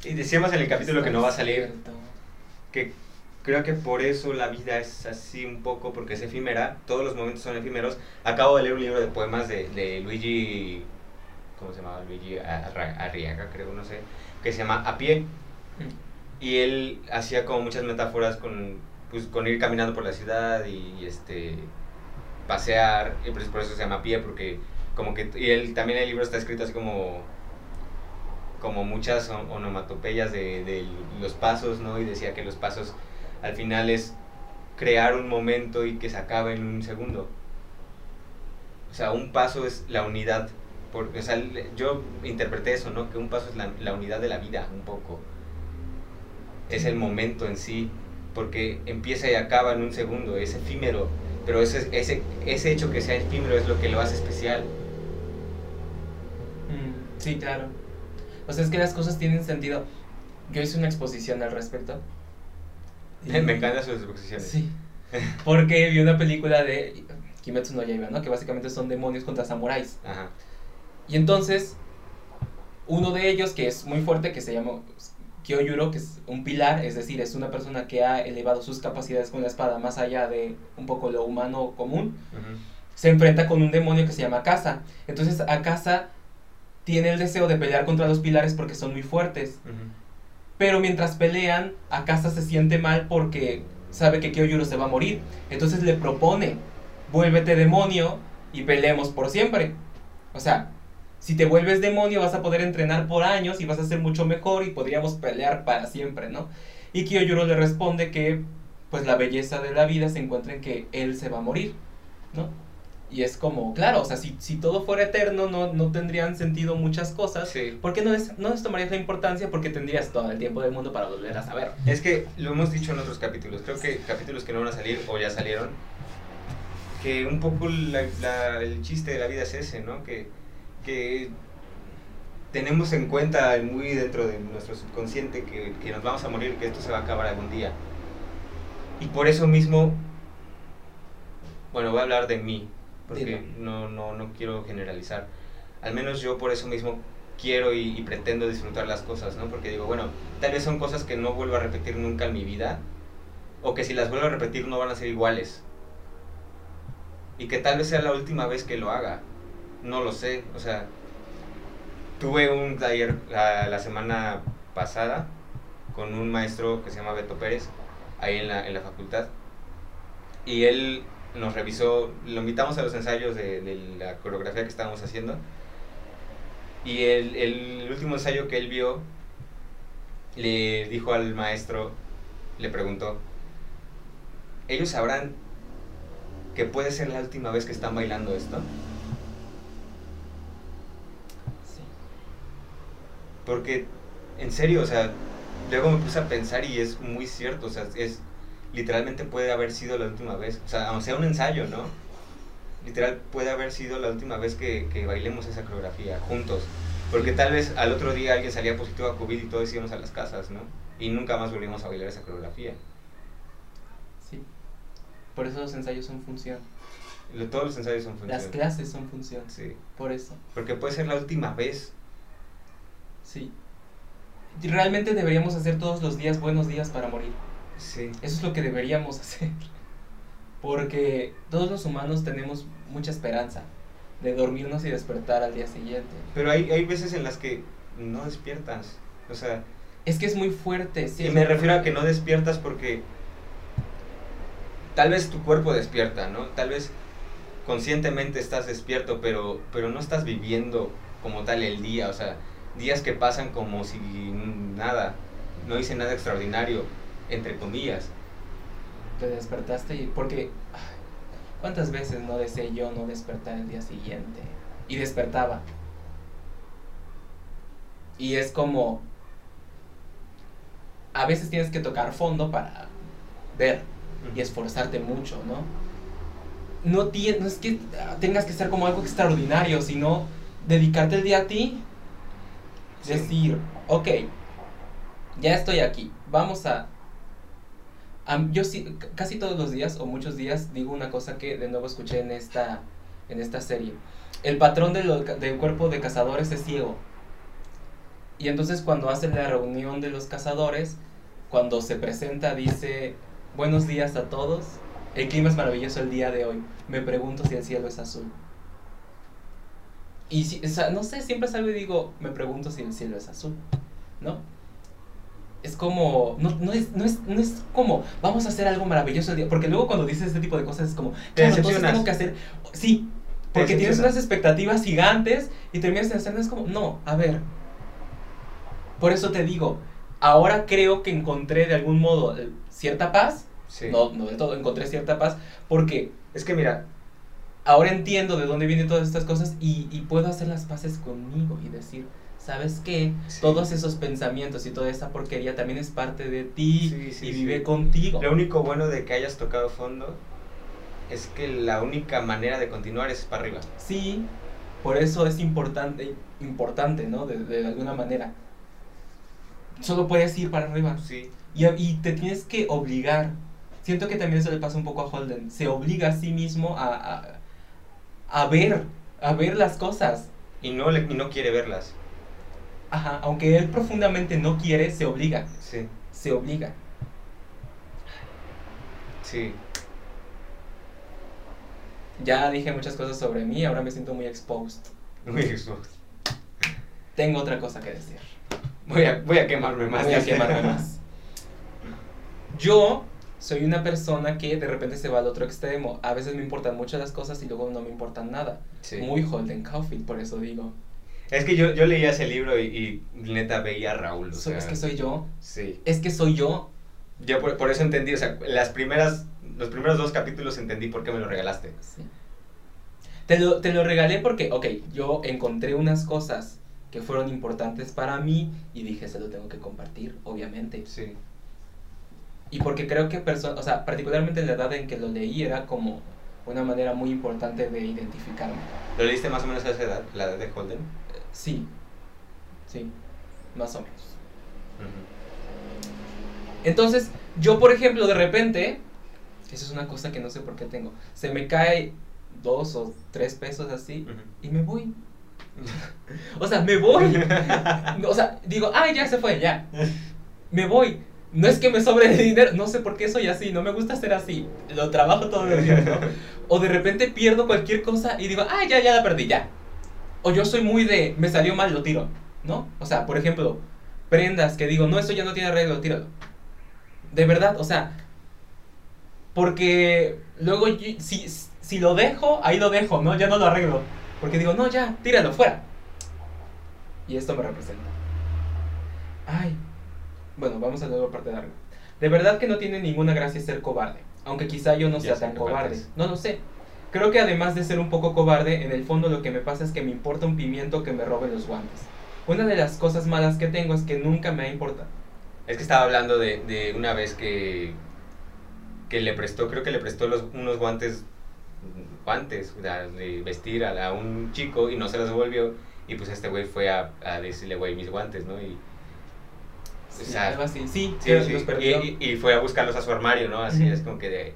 S2: Y decíamos en el capítulo que no va a salir, que creo que por eso la vida es así un poco, porque es efímera, todos los momentos son efímeros. Acabo de leer un libro de poemas de, de Luigi, ¿cómo se llamaba? Luigi Arra- Arriaga, creo, no sé, que se llama A pie. Y él hacía como muchas metáforas con, pues, con ir caminando por la ciudad y, y, este pasear, y pues por eso se llama a pie, porque como que, y él también el libro está escrito así como como muchas on- onomatopeyas de, de los pasos, ¿no? Y decía que los pasos al final es crear un momento y que se acabe en un segundo. O sea, un paso es la unidad. Por, o sea, yo interpreté eso, ¿no? Que un paso es la, la unidad de la vida, un poco. Es el momento en sí, porque empieza y acaba en un segundo, es efímero. Pero ese, ese, ese hecho que sea efímero es lo que lo hace especial.
S1: Sí, claro. O sea, es que las cosas tienen sentido. Yo hice una exposición al respecto. y-
S2: Me encantan sus exposiciones.
S1: Sí. Porque vi una película de Kimetsu no Yaiba, ¿no? Que básicamente son demonios contra samuráis.
S2: Ajá.
S1: Y entonces, uno de ellos, que es muy fuerte, que se llama Kyoyuro, que es un pilar, es decir, es una persona que ha elevado sus capacidades con la espada más allá de un poco lo humano común, se enfrenta con un demonio que se llama Akasa. Entonces, Akasa tiene el deseo de pelear contra los pilares porque son muy fuertes. Pero mientras pelean, Akasa se siente mal porque sabe que Kyojuro se va a morir. Entonces le propone, vuélvete demonio y peleemos por siempre. O sea, si te vuelves demonio vas a poder entrenar por años y vas a ser mucho mejor y podríamos pelear para siempre, ¿no? Y Kyojuro le responde que pues la belleza de la vida se encuentra en que él se va a morir, ¿no? Y es como, claro, o sea, si, si todo fuera eterno no, no tendrían sentido muchas cosas.
S2: Sí.
S1: ¿Por qué no, es, no les tomarías la importancia? Porque tendrías todo el tiempo del mundo para volver a saber.
S2: Es que lo hemos dicho en otros capítulos, creo que capítulos que no van a salir o ya salieron, que un poco la- la- el chiste de la vida es ese, ¿no? Que, que tenemos en cuenta muy dentro de nuestro subconsciente que, que nos vamos a morir, que esto se va a acabar algún día. Y por eso mismo, bueno, voy a hablar de mí, porque no, no, no quiero generalizar. Al menos yo por eso mismo quiero y, y pretendo disfrutar las cosas, ¿no? Porque digo, bueno, tal vez son cosas que no vuelvo a repetir nunca en mi vida, o que si las vuelvo a repetir no van a ser iguales. Y que tal vez sea la última vez que lo haga. No lo sé, o sea, tuve un taller la, la semana pasada con un maestro que se llama Beto Pérez, ahí en la, en la facultad, y él nos revisó, lo invitamos a los ensayos de, de la coreografía que estábamos haciendo, y el, el último ensayo que él vio, le dijo al maestro, le preguntó, ¿ellos sabrán que puede ser la última vez que están bailando esto?
S1: Sí.
S2: Porque, en serio, o sea, luego me puse a pensar y es muy cierto, o sea, es, literalmente puede haber sido la última vez, o sea, aunque sea un ensayo, ¿no? Literal puede haber sido la última vez que, que bailemos esa coreografía juntos. Porque tal vez al otro día alguien salía positivo a COVID y todos íbamos a las casas, ¿no? Y nunca más volvimos a bailar esa coreografía.
S1: Sí. Por eso los ensayos son función.
S2: Lo- Todos los ensayos son función.
S1: Las clases son función.
S2: Sí.
S1: Por eso.
S2: Porque puede ser la última vez.
S1: Sí. Realmente deberíamos hacer todos los días buenos días para morir.
S2: Sí.
S1: Eso es lo que deberíamos hacer. Porque todos los humanos tenemos mucha esperanza de dormirnos y despertar al día siguiente.
S2: Pero hay, hay veces en las que no despiertas. O sea,
S1: Es que es muy fuerte. sí,
S2: y me refiero a que no despiertas porque tal vez tu cuerpo despierta, ¿no? Tal vez conscientemente estás despierto, pero, pero no estás viviendo como tal el día. O sea, días que pasan como si nada, no hice nada extraordinario, entre comillas.
S1: Te despertaste y... Porque... ay, ¿Cuántas veces no deseé yo no despertar el día siguiente? Y despertaba. Y es como... A veces tienes que tocar fondo para ver y esforzarte mucho, ¿no? No, tie- no es que tengas que ser como algo extraordinario, sino dedicarte el día a ti. Decir, ok, ya estoy aquí, vamos a... yo sí, casi todos los días o muchos días digo una cosa que de nuevo escuché en esta, en esta serie. El patrón de del cuerpo de cazadores es ciego. Y entonces cuando hacen la reunión de los cazadores, cuando se presenta dice, buenos días a todos, el clima es maravilloso el día de hoy, me pregunto si el cielo es azul. Y si, o sea, no sé, siempre salgo y digo, me pregunto si el cielo es azul, ¿no? Es como, no, no, es, no, es, no es como, vamos a hacer algo maravilloso el día, porque luego cuando dices este tipo de cosas es como,
S2: Te
S1: claro, entonces tengo que hacer, sí, porque tienes unas expectativas gigantes y terminas en escenas como, no, a ver, por eso te digo, ahora creo que encontré de algún modo eh, cierta paz,
S2: Sí.
S1: no, no del todo, encontré cierta paz, porque
S2: Es que mira,
S1: ahora entiendo de dónde vienen todas estas cosas y, y puedo hacer las paces conmigo y decir, ¿sabes qué?
S2: Sí.
S1: Todos esos pensamientos y toda esa porquería también es parte de ti
S2: Sí, sí,
S1: y vive contigo.
S2: lo único bueno de que hayas tocado fondo es que la única manera de continuar es para arriba.
S1: Sí, por eso es importante, importante, ¿no? De, de alguna manera. Solo puedes ir para arriba.
S2: Sí.
S1: Y, y te tienes que obligar. Siento que también eso le pasa un poco a Holden. Se obliga a sí mismo a, a, a ver, a ver las cosas.
S2: Y no, le, y no quiere verlas.
S1: Ajá, aunque él profundamente no quiere, se obliga.
S2: Sí.
S1: Se obliga.
S2: Sí.
S1: Ya dije muchas cosas sobre mí, ahora me siento muy exposed.
S2: Muy expuesto.
S1: Tengo otra cosa que decir.
S2: Voy a, voy a quemarme más.
S1: Voy a quemarme más. Yo soy una persona que de repente se va al otro extremo. A veces me importan mucho las cosas y luego no me importan nada.
S2: Sí.
S1: Muy Holden Caulfield, por eso digo.
S2: Es que yo, yo leía ese libro y, y neta veía a Raúl. O
S1: Soy-
S2: sea,
S1: es que soy yo.
S2: Sí.
S1: Es que soy yo.
S2: Yo por, por eso entendí, o sea, las primeras, los primeros dos capítulos entendí por qué me lo regalaste.
S1: Sí. Te lo, te lo regalé porque, ok, yo encontré unas cosas que fueron importantes para mí y dije, se lo tengo que compartir, obviamente.
S2: Sí.
S1: Y porque creo que o sea, particularmente en la edad en que lo leí era como una manera muy importante de identificarme.
S2: ¿Lo leíste más o menos a esa edad, la edad de Holden?
S1: Sí, sí, más o menos. Entonces, yo por ejemplo, de repente, eso es una cosa que no sé por qué tengo, se me cae dos o tres pesos así y me voy. O sea, me voy. O sea, digo, ay, ya se fue, ya. Me voy. No es que me sobre de dinero, no sé por qué soy así, no me gusta ser así. Lo trabajo todo el día, ¿no? O de repente pierdo cualquier cosa y digo, ay, ya, ya la perdí, ya. O yo soy muy de, me salió mal, lo tiro, ¿no? O sea, por ejemplo, prendas que digo, no, esto ya no tiene arreglo, tíralo. De verdad, o sea, porque luego yo- si, si lo dejo, ahí lo dejo, ¿no? Ya no lo arreglo. Porque digo, no, ya, tíralo, fuera. Y esto me representa. Ay. Bueno, vamos a la parte larga. De verdad que no tiene ninguna gracia ser cobarde. Aunque quizá yo no
S2: Ya
S1: sea tan cobarde.
S2: partes.
S1: No lo sé. Creo que además de ser un poco cobarde, en el fondo lo que me pasa es que me importa un pimiento que me robe los guantes. Una de las cosas malas que tengo es que nunca me ha importado.
S2: Es que estaba hablando de, de una vez que, que le prestó, creo que le prestó los, unos guantes, guantes de vestir a, a un chico y no se los devolvió. Y pues este güey fue a, a decirle, güey, mis guantes, ¿no? Y,
S1: Sí,
S2: O sea,
S1: algo así. Sí,
S2: sí, sí,
S1: los
S2: y, y- fue a buscarlos a su armario, ¿no? Así
S1: Ujú.
S2: es como que de,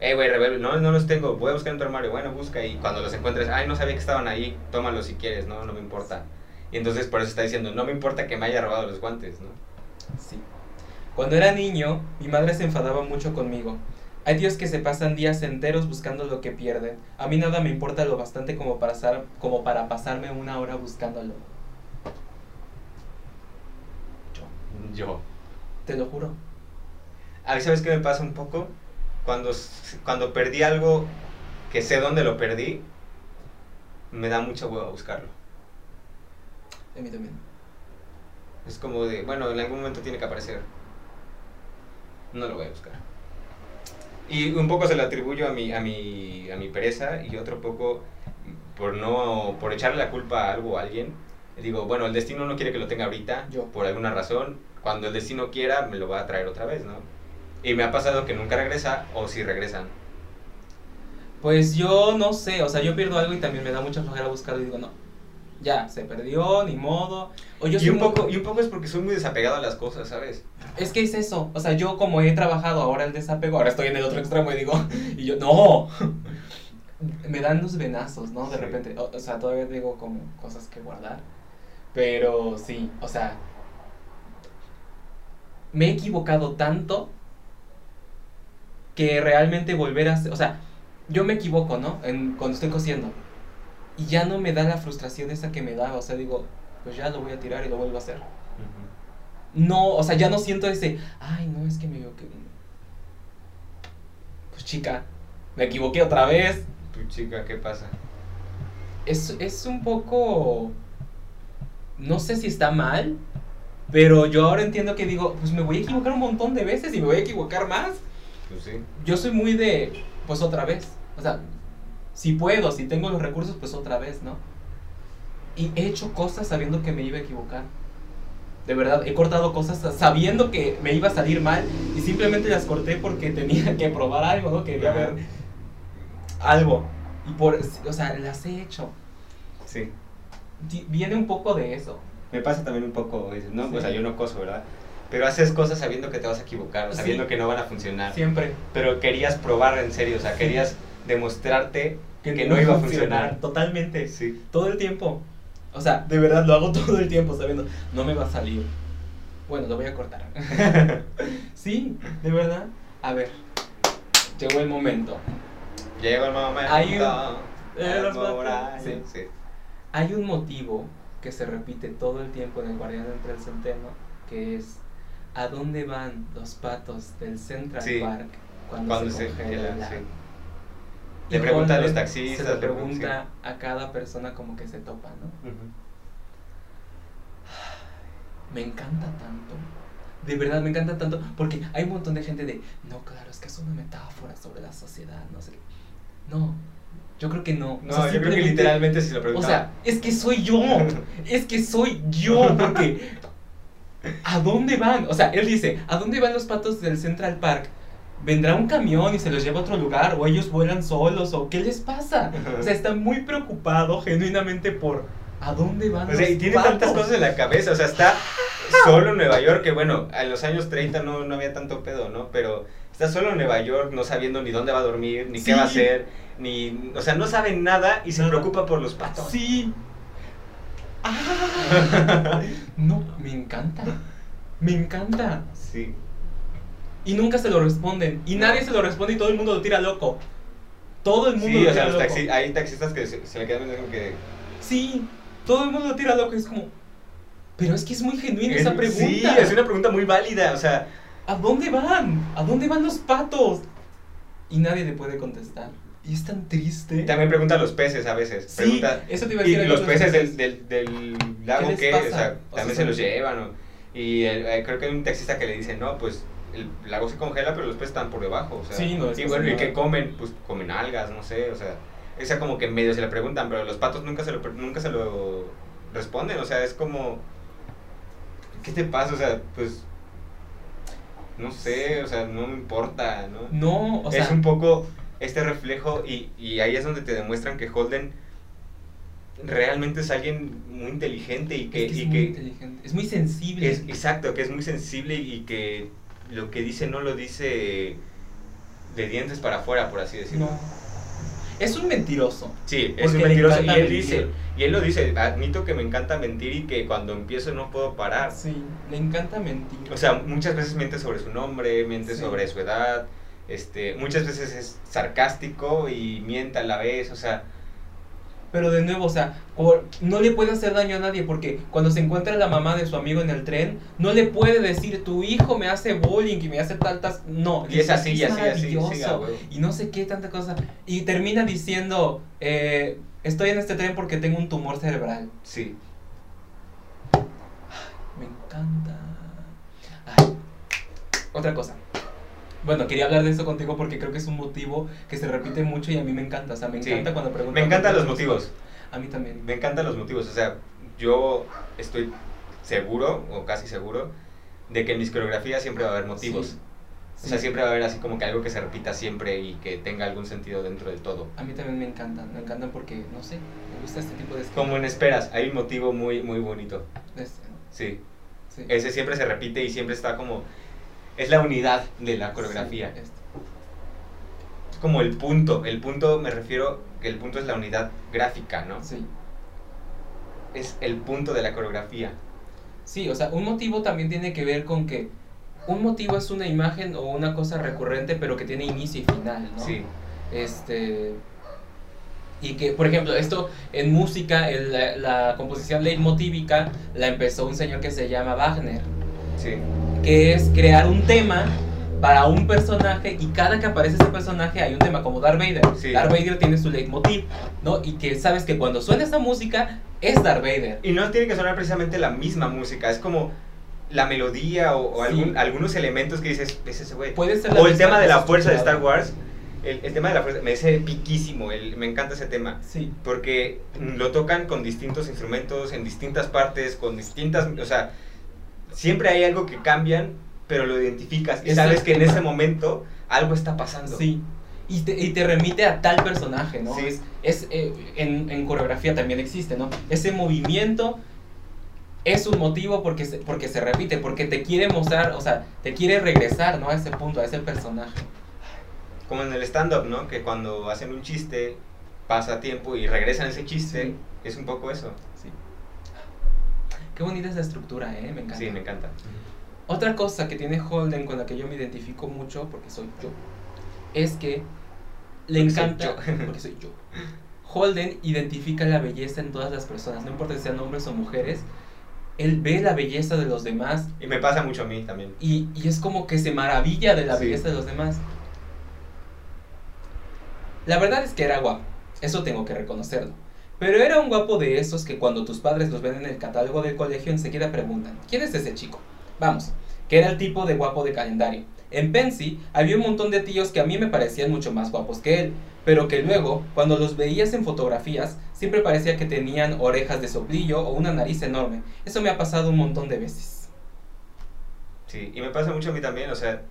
S2: eh, güey, rebelde, no, no los tengo, voy a buscar en tu armario, bueno, busca. Y cuando los encuentres, ay, no sabía que estaban ahí, tómalos si quieres, no, no me importa. Y entonces por eso está diciendo, no me importa que me haya robado los guantes, ¿no?
S1: Sí. Cuando era niño, mi madre se enfadaba mucho conmigo. Hay tíos que se pasan días enteros buscando lo que pierden. A mí nada me importa lo bastante como para, pasar- como para pasarme una hora buscándolo. Yo,
S2: Yo.
S1: te lo juro.
S2: A mí, ¿sabes qué me pasa un poco? Cuando, cuando perdí algo que sé dónde lo perdí, me da mucha hueva buscarlo.
S1: A mí también.
S2: Es como de, bueno, en algún momento tiene que aparecer. No lo voy a buscar. Y un poco se lo atribuyo a mi, a mi, a mi pereza y otro poco por no por echarle la culpa a algo o a alguien. Digo, bueno, el destino no quiere que lo tenga ahorita
S1: Yo.
S2: por alguna razón. Cuando el destino quiera, me lo va a traer otra vez, ¿no? Y me ha pasado que nunca regresa o si regresan.
S1: Pues yo no sé, o sea, yo pierdo algo y también me da mucha flojera buscarlo y digo, no, ya, se perdió, ni modo. O yo
S2: y, un
S1: muy-
S2: poco, y un poco es porque soy muy desapegado a las cosas, ¿sabes?
S1: Es que es eso, o sea, yo como he trabajado ahora el desapego, ahora estoy en el otro extremo y digo, y yo, no, me dan los venazos, ¿no? De
S2: Sí.
S1: repente, o, o sea, todavía digo como cosas que guardar, pero sí, o sea, me he equivocado tanto que realmente volver a hacer, o sea, yo me equivoco, ¿no? En, cuando estoy cosiendo y ya no me da la frustración esa que me daba, o sea, digo, pues ya lo voy a tirar y lo vuelvo a hacer. No, o sea, ya no siento ese, ay, no, es que me equivoqué. Pues chica, me equivoqué otra vez.
S2: Tu chica, ¿qué pasa?
S1: Es, es un poco, no sé si está mal, pero yo ahora entiendo que digo, pues me voy a equivocar un montón de veces y me voy a equivocar más.
S2: Pues sí.
S1: Yo soy muy de, pues otra vez. O sea, si puedo, si tengo los recursos, pues otra vez, ¿no? Y he hecho cosas sabiendo que me iba a equivocar. De verdad, he cortado cosas sabiendo que me iba a salir mal y simplemente las corté porque tenía que probar algo, ¿no? Quería ver algo. Y por, o sea, las he hecho.
S2: Sí.
S1: Viene un poco de eso.
S2: Me pasa también un poco, ¿no?
S1: Sí.
S2: Pues yo no coso, ¿verdad? Pero haces cosas sabiendo que te vas a equivocar, sabiendo que no van a funcionar.
S1: Siempre.
S2: Pero querías probar en serio, o sea, querías demostrarte que, no iba a funcionar.
S1: Totalmente.
S2: Sí.
S1: Todo el tiempo. O sea, de verdad lo hago todo el tiempo sabiendo, no me va a salir. Bueno, lo voy a cortar. sí, de verdad. A ver, llegó el momento.
S2: Llegó el momento.
S1: Hay un- eh,
S2: ay,
S1: sí.
S2: sí.
S1: Hay un motivo que se repite todo el tiempo en el Guardián entre el Centeno, que es ¿a dónde van los patos del Central
S2: Sí.
S1: Park? cuando,
S2: Cuando
S1: se,
S2: se
S1: congela.
S2: sí. Le pregunta a los taxistas,
S1: Se
S2: le pregunta-
S1: a cada persona como que se topa, ¿no? Me encanta tanto. De verdad, me encanta tanto. Porque hay un montón de gente de, no, claro, es que es una metáfora sobre la sociedad, no sé. No, yo creo que no. O
S2: No,
S1: sea,
S2: yo creo que literalmente si lo
S1: O
S2: preguntaba.
S1: sea, es que soy yo. Es que soy yo. Porque, ¿a dónde van? O sea, él dice, ¿a dónde van los patos del Central Park? ¿Vendrá un camión y se los lleva a otro lugar? ¿O ellos vuelan solos? ¿O qué les pasa? O sea, está muy preocupado genuinamente por ¿a dónde van
S2: O sea, y tiene
S1: patos?
S2: tantas cosas en la cabeza, o sea, está solo en Nueva York, que bueno, en los años 30 no, no había tanto pedo, ¿no? Pero está solo en Nueva York, no sabiendo ni dónde va a dormir, ni qué va a hacer, ni, o sea, no sabe nada y se preocupa por los patos.
S1: Sí. Ah. No, me encanta. Me encanta.
S2: Sí.
S1: Y nunca se lo responden. Y nadie se lo responde y todo el mundo lo tira loco. Todo el mundo
S2: Sí,
S1: lo
S2: o sea,
S1: tira loco.
S2: taxi- hay taxistas que se, se le quedan viendo como que...
S1: Sí, todo el mundo lo tira loco. Es como. Pero es que es muy genuina esa pregunta.
S2: Sí, es una pregunta muy válida, o sea,
S1: ¿A dónde van? ¿A dónde van los patos? Y nadie le puede contestar. Y es tan triste.
S2: también pregunta a los peces a veces.
S1: Sí,
S2: pregunta,
S1: eso te iba a
S2: y
S1: decir.
S2: los
S1: algunos
S2: peces del, del, del lago, ¿qué?
S1: pasa?
S2: O sea,
S1: O
S2: también se los llevan. Y el- eh, creo que hay un taxista que le dice, no, pues el lago se congela, pero los peces están por debajo, o sea.
S1: Sí, no
S2: y bueno, ¿y qué comen? Pues comen algas, no sé, o sea. O sea, como que medio se le preguntan, pero los patos nunca se lo, nunca se lo responden, o sea, es como... ¿Qué te pasa? O sea, pues... No sé, o sea, no me importa, ¿no?
S1: No, o sea.
S2: es un poco este reflejo y, y ahí es donde te demuestran que Holden realmente es alguien muy inteligente y que,
S1: es, que es
S2: y
S1: muy
S2: que
S1: inteligente. Es muy sensible.
S2: es exacto, que es muy sensible y que lo que dice no lo dice de dientes para afuera, por así decirlo.
S1: No. Es un mentiroso.
S2: Sí, es un mentiroso y él
S1: mentir.
S2: dice, y él lo dice, admito que me encanta mentir y que cuando empiezo no puedo parar.
S1: Sí, le encanta mentir.
S2: O sea, muchas veces miente sobre su nombre, miente
S1: Sí.
S2: sobre su edad, este, muchas veces es sarcástico y miente a la vez, o sea,
S1: Pero de nuevo, o sea, por- no le puede hacer daño a nadie porque cuando se encuentra la mamá de su amigo en el tren, no le puede decir, tu hijo me hace bullying y me hace tantas... No,
S2: Y es así, y así, así, sí,
S1: maravilloso",
S2: a huevo.
S1: y no sé qué, tanta cosa. Y termina diciendo, eh, estoy en este tren porque tengo un tumor cerebral.
S2: sí.
S1: Me encanta. Ay, otra cosa. Bueno, quería hablar de eso contigo porque creo que es un motivo que se repite mucho y a mí me encanta. O sea, me
S2: Sí.
S1: encanta cuando preguntan.
S2: Me encantan los motivos,
S1: A mí también.
S2: me encantan los motivos, o sea, yo estoy seguro, o casi seguro, de que en mis coreografías siempre va a haber motivos.
S1: Sí.
S2: O sea,
S1: Sí.
S2: siempre va a haber así como que algo que se repita siempre y que tenga algún sentido dentro de todo.
S1: A mí también me encantan, me encantan porque, no sé, me gusta este tipo de
S2: Como en Esperas, hay un motivo muy, muy bonito.
S1: Este,
S2: Sí,
S1: sí.
S2: ese siempre se repite y siempre está como... Es la unidad de la coreografía.
S1: Sí.
S2: Es como el punto. El punto me refiero que el punto es la unidad gráfica, ¿no?
S1: Sí.
S2: Es el punto de la coreografía.
S1: Sí, o sea, un motivo también tiene que ver con que un motivo es una imagen o una cosa recurrente, pero que tiene inicio y final, ¿no?
S2: Sí,
S1: Este. Y que, por ejemplo, esto en música, el- la, la composición leitmotívica la empezó un señor que se llama Wagner,
S2: sí,
S1: que es crear un tema para un personaje y cada que aparece ese personaje hay un tema, como Darth Vader.
S2: Sí.
S1: Darth Vader tiene su leitmotiv, ¿no? Y que sabes que cuando suena esa música es Darth Vader.
S2: Y no tiene que sonar precisamente la misma música, es como la melodía o, o
S1: Sí.
S2: algún- algunos elementos que dices, es ese güey.
S1: Puede ser la
S2: O el tema de la fuerza de. Star Wars, el, el tema de la fuerza, me parece piquísimo, el- me encanta ese tema.
S1: Sí.
S2: Porque lo tocan con distintos instrumentos, en distintas partes, con distintas, o sea, siempre hay algo que cambian, pero lo identificas y
S1: Es
S2: sabes que en ese momento algo está pasando.
S1: Sí. Y te, y te remite a tal personaje, ¿no?
S2: Sí.
S1: Es, es, eh, en, en coreografía también existe, ¿no? Ese movimiento es un motivo porque se, porque se repite, porque te quiere mostrar, o sea, te quiere regresar, ¿no? A ese punto, a ese personaje.
S2: Como en el stand-up, ¿no? Que cuando hacen un chiste, pasa tiempo y regresan ese chiste,
S1: Sí.
S2: es un poco eso.
S1: Qué bonita esa estructura, ¿eh? Me encanta.
S2: Sí, me encanta.
S1: Otra cosa que tiene Holden con la que yo me identifico mucho, porque soy yo, es que le
S2: Porque soy
S1: encanta,
S2: yo.
S1: porque soy yo. Holden identifica la belleza en todas las personas, no importa si sean hombres o mujeres. Él ve la belleza de los demás
S2: Y me pasa mucho a mí también.
S1: y, y es como que se maravilla de la
S2: Sí.
S1: belleza de los demás. La verdad es que era guapo, eso tengo que reconocerlo. Pero era un guapo de esos que cuando tus padres los ven en el catálogo del colegio enseguida preguntan, ¿quién es ese chico? Vamos, que era el tipo de guapo de calendario. En Pensi había un montón de tíos que a mí me parecían mucho más guapos que él, pero que luego, cuando los veías en fotografías, siempre parecía que tenían orejas de soplillo o una nariz enorme. Eso me ha pasado un montón de veces.
S2: Sí, y me pasa mucho a mí también, o sea,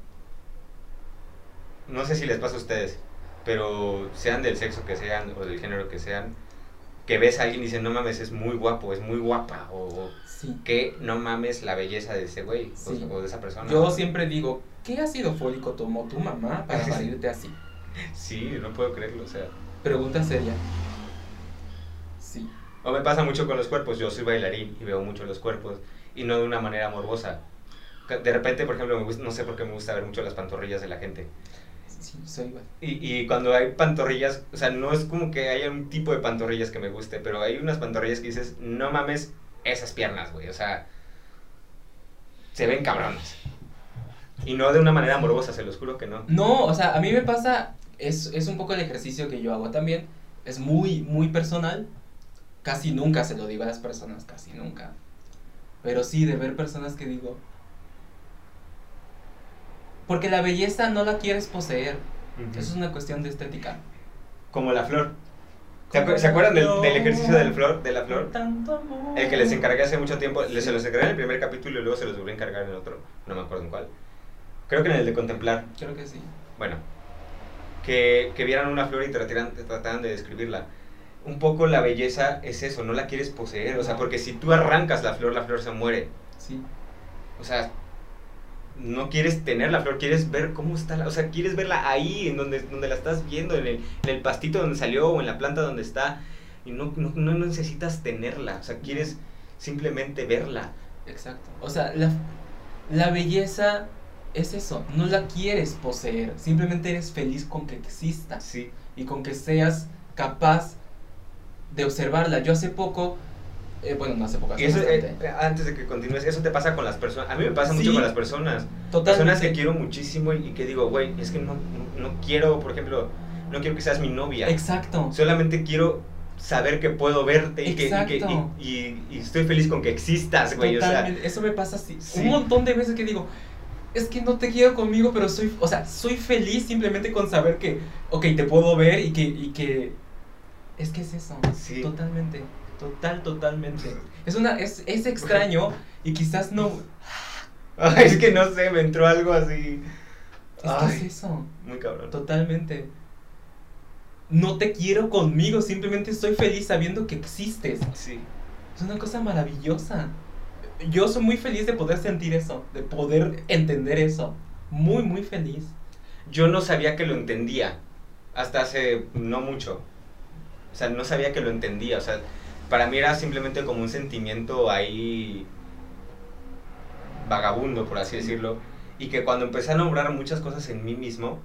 S2: no sé si les pasa a ustedes, pero sean del sexo que sean o del género que sean, que ves a alguien y dices, no mames, es muy guapo, es muy guapa, o que no mames la belleza de ese güey o, de esa persona.
S1: Yo siempre digo, ¿qué ácido fólico tomó tu mamá para parirte así?
S2: Sí, no puedo creerlo, o sea.
S1: Pregunta seria. Sí.
S2: O me pasa mucho con los cuerpos, yo soy bailarín y veo mucho los cuerpos, y no de una manera morbosa. De repente, por ejemplo, me gusta, no sé por qué me gusta ver mucho las pantorrillas de la gente.
S1: Sí, soy igual.
S2: Y, y cuando hay pantorrillas, o sea, no es como que haya un tipo de pantorrillas que me guste, pero hay unas pantorrillas que dices, no mames esas piernas, güey, o sea, se ven cabrones. Y no de una manera amorosa, se los juro que no.
S1: No, o sea, a mí me pasa, es, es un poco el ejercicio que yo hago también, es muy, muy personal, casi nunca se lo digo a las personas, casi nunca. Pero sí, de ver personas que digo, porque la belleza no la quieres poseer. Eso es una cuestión de estética.
S2: Como la flor. ¿Se, acuerdan del, ejercicio del flor, de la flor? El que les encargué hace mucho tiempo. Les, se los encargué en el primer capítulo y luego se los volví a encargar en otro. No me acuerdo en cuál. Creo que en el de contemplar.
S1: Creo que sí.
S2: Bueno. Que, que vieran una flor y trataran, trataran de describirla. Un poco la belleza es eso, no la quieres poseer. O sea, porque si tú arrancas la flor, la flor se muere.
S1: Sí.
S2: O sea, no quieres tener la flor, quieres ver cómo está, la, o sea, quieres verla ahí, en donde, donde la estás viendo, en el, en el pastito donde salió o en la planta donde está, y no, no, no necesitas tenerla, o sea, quieres simplemente verla.
S1: Exacto, o sea, la, la belleza es eso, no la quieres poseer, simplemente eres feliz con que exista
S2: sí.
S1: y con que seas capaz de observarla. Yo hace poco eh, bueno, no hace poco.
S2: Eh, antes de que continúes, eso te pasa con las personas. A mí me pasa mucho con las personas. Personas que quiero muchísimo y, que digo, güey, es que no, no, quiero, por ejemplo, no quiero que seas mi novia.
S1: Exacto.
S2: Solamente quiero saber que puedo verte y, que, y, y, estoy feliz con que existas, güey. O sea,
S1: eso me pasa así. Un montón de veces que digo, es que no te quiero conmigo, pero soy, o sea, soy feliz simplemente con saber que, ok, te puedo ver y que, y que, es que es eso. Sí. Totalmente. Total, totalmente. Es una, es, es extraño y quizás no.
S2: es que no sé, me entró algo así.
S1: Es, es eso.
S2: Muy cabrón.
S1: Totalmente. No te quiero conmigo, simplemente estoy feliz sabiendo que existes.
S2: Sí.
S1: Es una cosa maravillosa. Yo soy muy feliz de poder sentir eso, de poder entender eso. Muy, muy feliz.
S2: Yo no sabía que lo entendía hasta hace no mucho. O sea, no sabía que lo entendía. O sea, para mí era simplemente como un sentimiento ahí vagabundo, por así decirlo, y que cuando empecé a nombrar muchas cosas en mí mismo,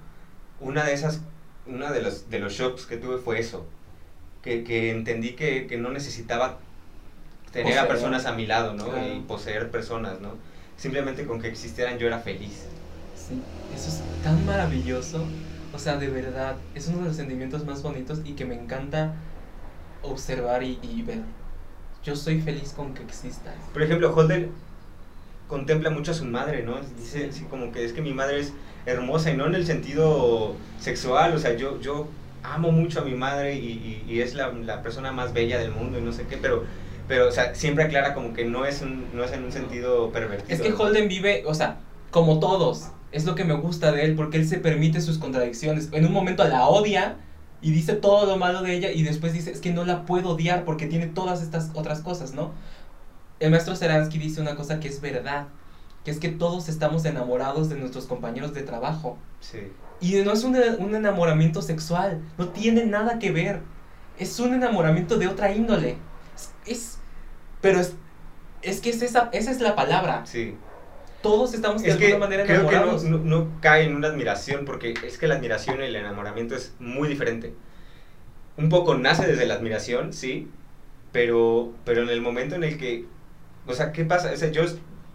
S2: una de esas, una de los, de los shocks que tuve fue eso, que, que entendí que, que, no necesitaba tener a personas a mi lado, ¿no? Y poseer personas, ¿no? Simplemente con que existieran yo era feliz.
S1: Sí, eso es tan maravilloso, o sea, de verdad, es uno de los sentimientos más bonitos y que me encanta observar y, ver. Yo soy feliz con que exista.
S2: Por ejemplo, Holden contempla mucho a su madre, ¿no? Dice así como que es que mi madre es hermosa y no en el sentido sexual, o sea, yo, yo amo mucho a mi madre y, y, es la, la, persona más bella del mundo y no sé qué, pero, pero o sea, siempre aclara como que no es, un, no es en un sentido pervertido.
S1: Es que Holden vive, o sea, como todos, es lo que me gusta de él, porque él se permite sus contradicciones. En un momento la odia, y dice todo lo malo de ella y después dice, es que no la puedo odiar porque tiene todas estas otras cosas, ¿no? El maestro Seransky dice una cosa que es verdad, que es que todos estamos enamorados de nuestros compañeros de trabajo.
S2: Sí.
S1: Y no es un, un enamoramiento sexual, no tiene nada que ver. Es un enamoramiento de otra índole. Es, pero es, es que es esa, esa es la palabra.
S2: Sí
S1: todos estamos de alguna manera
S2: enamorados. Creo que no, cae en una admiración, porque es que la admiración y el enamoramiento es muy diferente. Un poco nace desde la admiración, sí, pero, pero en el momento en el que, o sea, ¿qué pasa? O sea, yo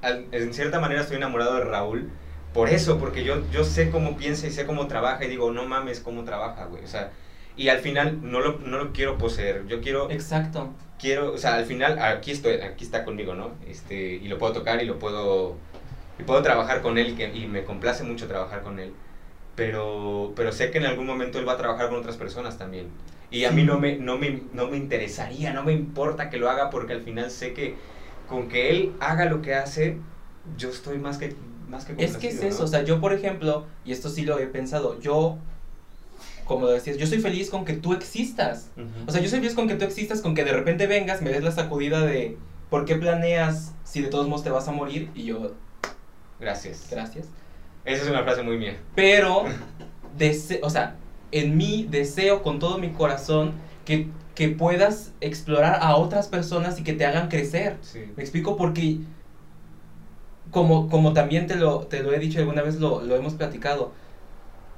S2: en cierta manera estoy enamorado de Raúl por eso, porque yo, yo sé cómo piensa y sé cómo trabaja y digo, no mames cómo trabaja, güey. O sea, y al final no lo, no lo quiero poseer. Yo quiero
S1: Exacto.
S2: quiero, o sea, al final aquí estoy, aquí está conmigo, ¿no? Este, y lo puedo tocar y lo puedo y puedo trabajar con él y, que, y me complace mucho trabajar con él. Pero pero sé que en algún momento él va a trabajar con otras personas también. Y a mí no me no me no me interesaría, no me importa que lo haga porque al final sé que con que él haga lo que hace, yo estoy más que más que
S1: Es que es eso,
S2: ¿no?
S1: o sea, yo por ejemplo, y esto sí lo he pensado, yo, como lo decías, yo soy feliz con que tú existas.
S2: Ujú.
S1: O sea, yo soy feliz con que tú existas, con que de repente vengas, me des la sacudida de ¿por qué planeas si de todos modos te vas a morir? Y yo,
S2: Gracias.
S1: gracias.
S2: Esa es una frase muy mía.
S1: Pero, dese- o sea, en mí deseo con todo mi corazón que, que puedas explorar a otras personas y que te hagan crecer.
S2: Sí.
S1: Me explico porque, como, como también te lo, te lo he dicho alguna vez, lo, lo hemos platicado,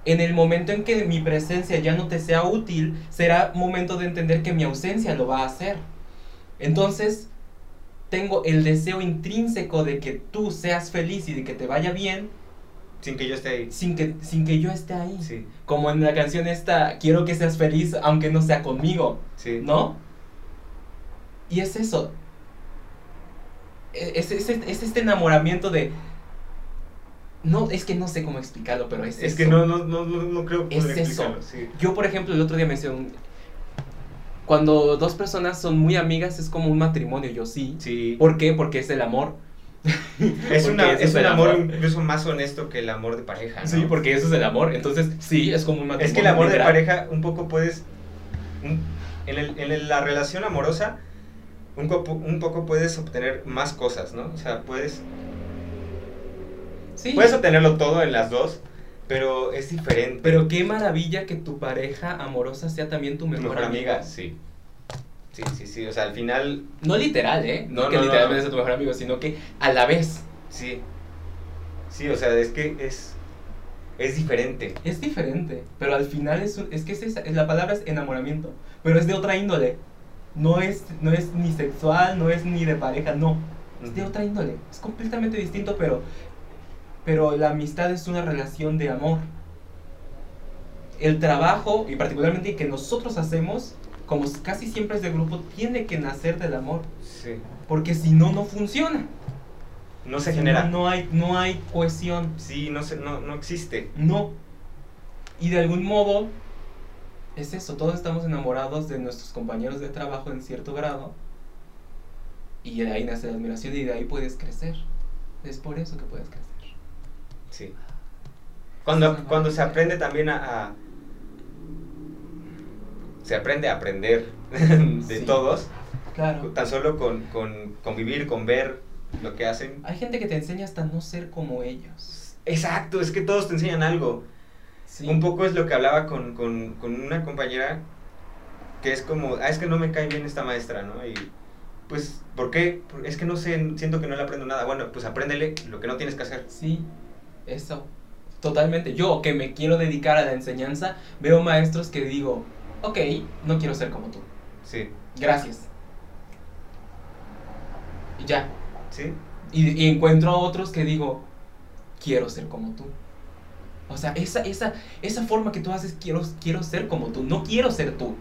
S1: en el momento en que mi presencia ya no te sea útil, será momento de entender que mi ausencia lo va a hacer. Entonces, tengo el deseo intrínseco de que tú seas feliz y de que te vaya bien
S2: Sin que yo esté ahí.
S1: sin que, sin que yo esté ahí.
S2: Sí.
S1: Como en la canción esta, quiero que seas feliz aunque no sea conmigo.
S2: Sí.
S1: ¿No? Y es eso. E- Es, es- es este enamoramiento de... No, es que no sé cómo explicarlo, pero es,
S2: Es
S1: eso.
S2: que no, no, no, no, creo
S1: Es
S2: poder
S1: eso.
S2: sí.
S1: Yo, por ejemplo, el otro día me decía un... Cuando dos personas son muy amigas es como un matrimonio, yo sí.
S2: Sí.
S1: ¿Por qué? Porque es el amor.
S2: Es, una, es
S1: es
S2: un
S1: el
S2: amor,
S1: amor.
S2: incluso más honesto que el amor de pareja, ¿no?
S1: Sí, porque eso es el amor. Entonces, sí, es como un matrimonio.
S2: Es que el amor de pareja un poco puedes... un- en, el- en el- la relación amorosa un, copo- un poco puedes obtener más cosas, ¿no? O sea, puedes,
S1: Sí.
S2: puedes obtenerlo todo en las dos, pero es diferente.
S1: Pero qué maravilla que tu pareja amorosa sea también tu mejor,
S2: mejor
S1: amiga.
S2: amiga, sí. Sí, sí, sí. O sea, al final,
S1: No literal, ¿eh? No,
S2: No,
S1: que
S2: no,
S1: literalmente
S2: no.
S1: sea tu mejor amigo, sino que a la vez.
S2: sí. Sí, o sea, es que es, es diferente.
S1: Es diferente, pero al final es, un- es que es esa- la palabra es enamoramiento, pero es de otra índole. No es, no es ni sexual, no es ni de pareja, no. Es de otra índole. Es completamente distinto, pero, pero la amistad es una relación de amor. El trabajo, y particularmente que nosotros hacemos, como casi siempre es de grupo, tiene que nacer del amor.
S2: Sí.
S1: Porque si no, no funciona.
S2: No se
S1: Si
S2: genera.
S1: No, no hay, no hay cohesión.
S2: Sí, no, se, no, no existe.
S1: No. Y de algún modo, es eso, todos estamos enamorados de nuestros compañeros de trabajo en cierto grado. Y de ahí nace la admiración y de ahí puedes crecer. Es por eso que puedes crecer.
S2: Sí. Cuando,
S1: Sí,
S2: cuando se aprende también a, a- Se aprende a aprender de
S1: Sí.
S2: todos,
S1: Claro.
S2: tan solo con, con convivir, con ver lo que hacen.
S1: Hay gente que te enseña hasta no ser como ellos.
S2: Exacto, es que todos te enseñan algo.
S1: Sí.
S2: Un poco es lo que hablaba con, con, con una compañera que es como, ah, es que no me cae bien esta maestra, ¿no? Y pues, ¿por qué? Es que no sé, siento que no le aprendo nada. Bueno, pues apréndele lo que no tienes que hacer.
S1: Sí, eso. Totalmente. Yo que me quiero dedicar a la enseñanza, veo maestros que digo, ok, no quiero ser como tú.
S2: Sí,
S1: Gracias. Y ya.
S2: sí,
S1: Y, y encuentro a otros que digo, quiero ser como tú. O sea, esa, esa, esa forma que tú haces, quiero, quiero ser como tú. No quiero ser tú.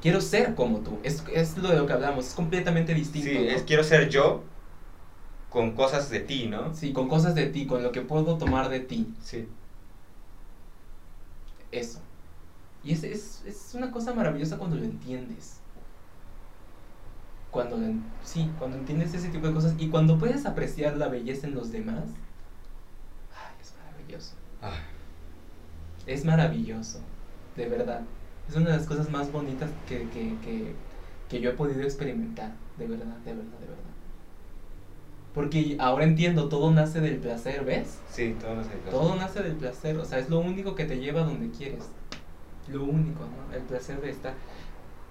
S1: Quiero ser como tú. Es, es lo de lo que hablamos. Es completamente distinto.
S2: sí,
S1: ¿no?
S2: es quiero ser yo con cosas de ti, ¿no?
S1: Sí, con cosas de ti, con lo que puedo tomar de ti.
S2: Sí.
S1: Eso. Y es, es, es una cosa maravillosa cuando lo entiendes. Cuando, sí, cuando entiendes ese tipo de cosas y cuando puedes apreciar la belleza en los demás. Ay, es maravilloso.
S2: Ah,
S1: Es maravilloso, de verdad. Es una de las cosas más bonitas que, que, que, que yo he podido experimentar, de verdad, de verdad, de verdad. Porque ahora entiendo, todo nace del placer, ¿ves?
S2: sí, todo no sé.
S1: Todo nace del placer, o sea, es lo único que te lleva a donde quieres. Lo único, ¿no? El placer de estar.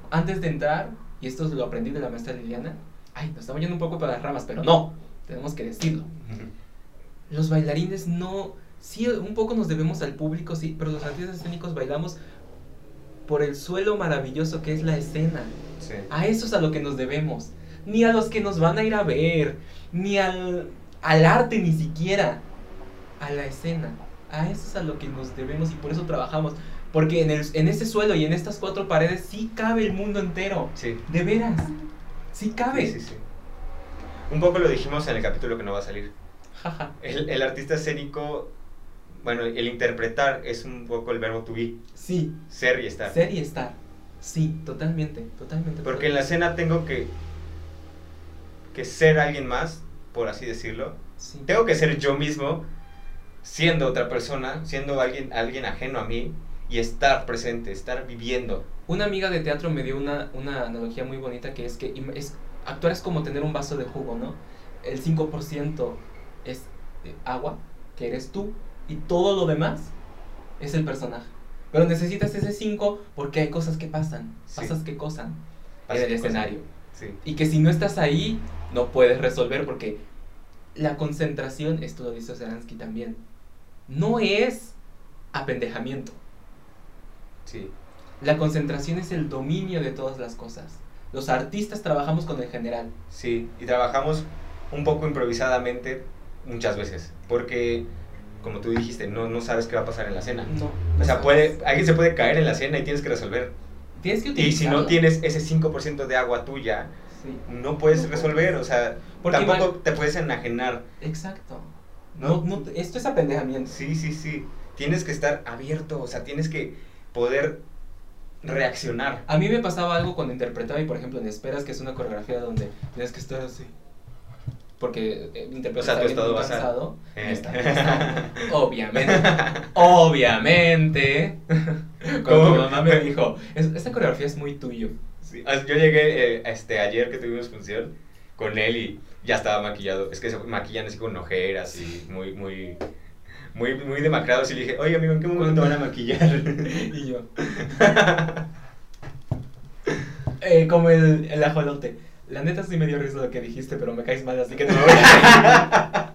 S1: Antes de entrar, y esto lo aprendí de la maestra Liliana, ay, nos estamos yendo un poco para las ramas, pero no, tenemos que decirlo. Los bailarines no, sí, un poco nos debemos al público, sí, pero los artistas escénicos bailamos por el suelo maravilloso que es la escena.
S2: Sí.
S1: A eso es a lo que nos debemos. Ni a los que nos van a ir a ver, ni al, al arte ni siquiera. A la escena. A eso es a lo que nos debemos y por eso trabajamos. Porque en, el, en este suelo y en estas cuatro paredes sí cabe el mundo entero.
S2: Sí.
S1: De veras. Sí cabe.
S2: Sí, sí, sí. Un poco lo dijimos en el capítulo que no va a salir. El, el artista escénico, bueno, el interpretar es un poco el verbo to be,
S1: Sí.
S2: ser y estar.
S1: Ser y estar. Sí, totalmente, totalmente.
S2: Porque en la escena tengo que, que ser alguien más, por así decirlo.
S1: Sí.
S2: Tengo que ser yo mismo, siendo otra persona, siendo alguien, alguien ajeno a mí, y estar presente, estar viviendo.
S1: Una amiga de teatro me dio una, una analogía muy bonita que es que es, actuar es como tener un vaso de jugo, ¿no? El 5% es agua, que eres tú, y todo lo demás es el personaje. Pero necesitas ese 5 porque hay cosas que pasan,
S2: Sí.
S1: pasas que cosan en el
S2: cosas. Sí.
S1: Y que si no estás ahí, no puedes resolver porque la concentración, esto lo dice Seransky también, no es apendejamiento.
S2: Sí.
S1: La concentración es el dominio de todas las cosas. Los artistas trabajamos con el general.
S2: Sí, y trabajamos un poco improvisadamente muchas veces, porque, como tú dijiste, no, no sabes qué va a pasar en la escena.
S1: No.
S2: O sea, puede, alguien se puede caer en la cena y tienes que resolver.
S1: Tienes que
S2: Y si no tienes ese 5% de agua tuya,
S1: Sí.
S2: no puedes resolver, o sea,
S1: Porque
S2: tampoco te puedes enajenar.
S1: Exacto.
S2: ¿no?
S1: No, no, esto es apendejamiento.
S2: Sí, sí, sí. Tienes que estar abierto, o sea, tienes que poder reaccionar.
S1: A mí me pasaba algo cuando interpretaba y por ejemplo en Esperas, que es una coreografía donde tienes que estar así. Porque eh, interpretas
S2: O sea, estado
S1: cansado.
S2: Eh.
S1: está cansado. Obviamente. Obviamente. Como
S2: ¿Cómo?
S1: mi mamá me dijo, "Es- esta coreografía es muy tuyo.
S2: Sí, Yo llegué eh, este, ayer que tuvimos función con él y ya estaba maquillado. Es que se maquillan así con ojeras y muy, muy, muy, muy demacrados. Y le dije, oye amigo, ¿en qué momento van a maquillar?
S1: Y yo. Eh, como el, el ajolote. La neta sí me dio risa lo que dijiste, pero me caes mal, así que no me voy a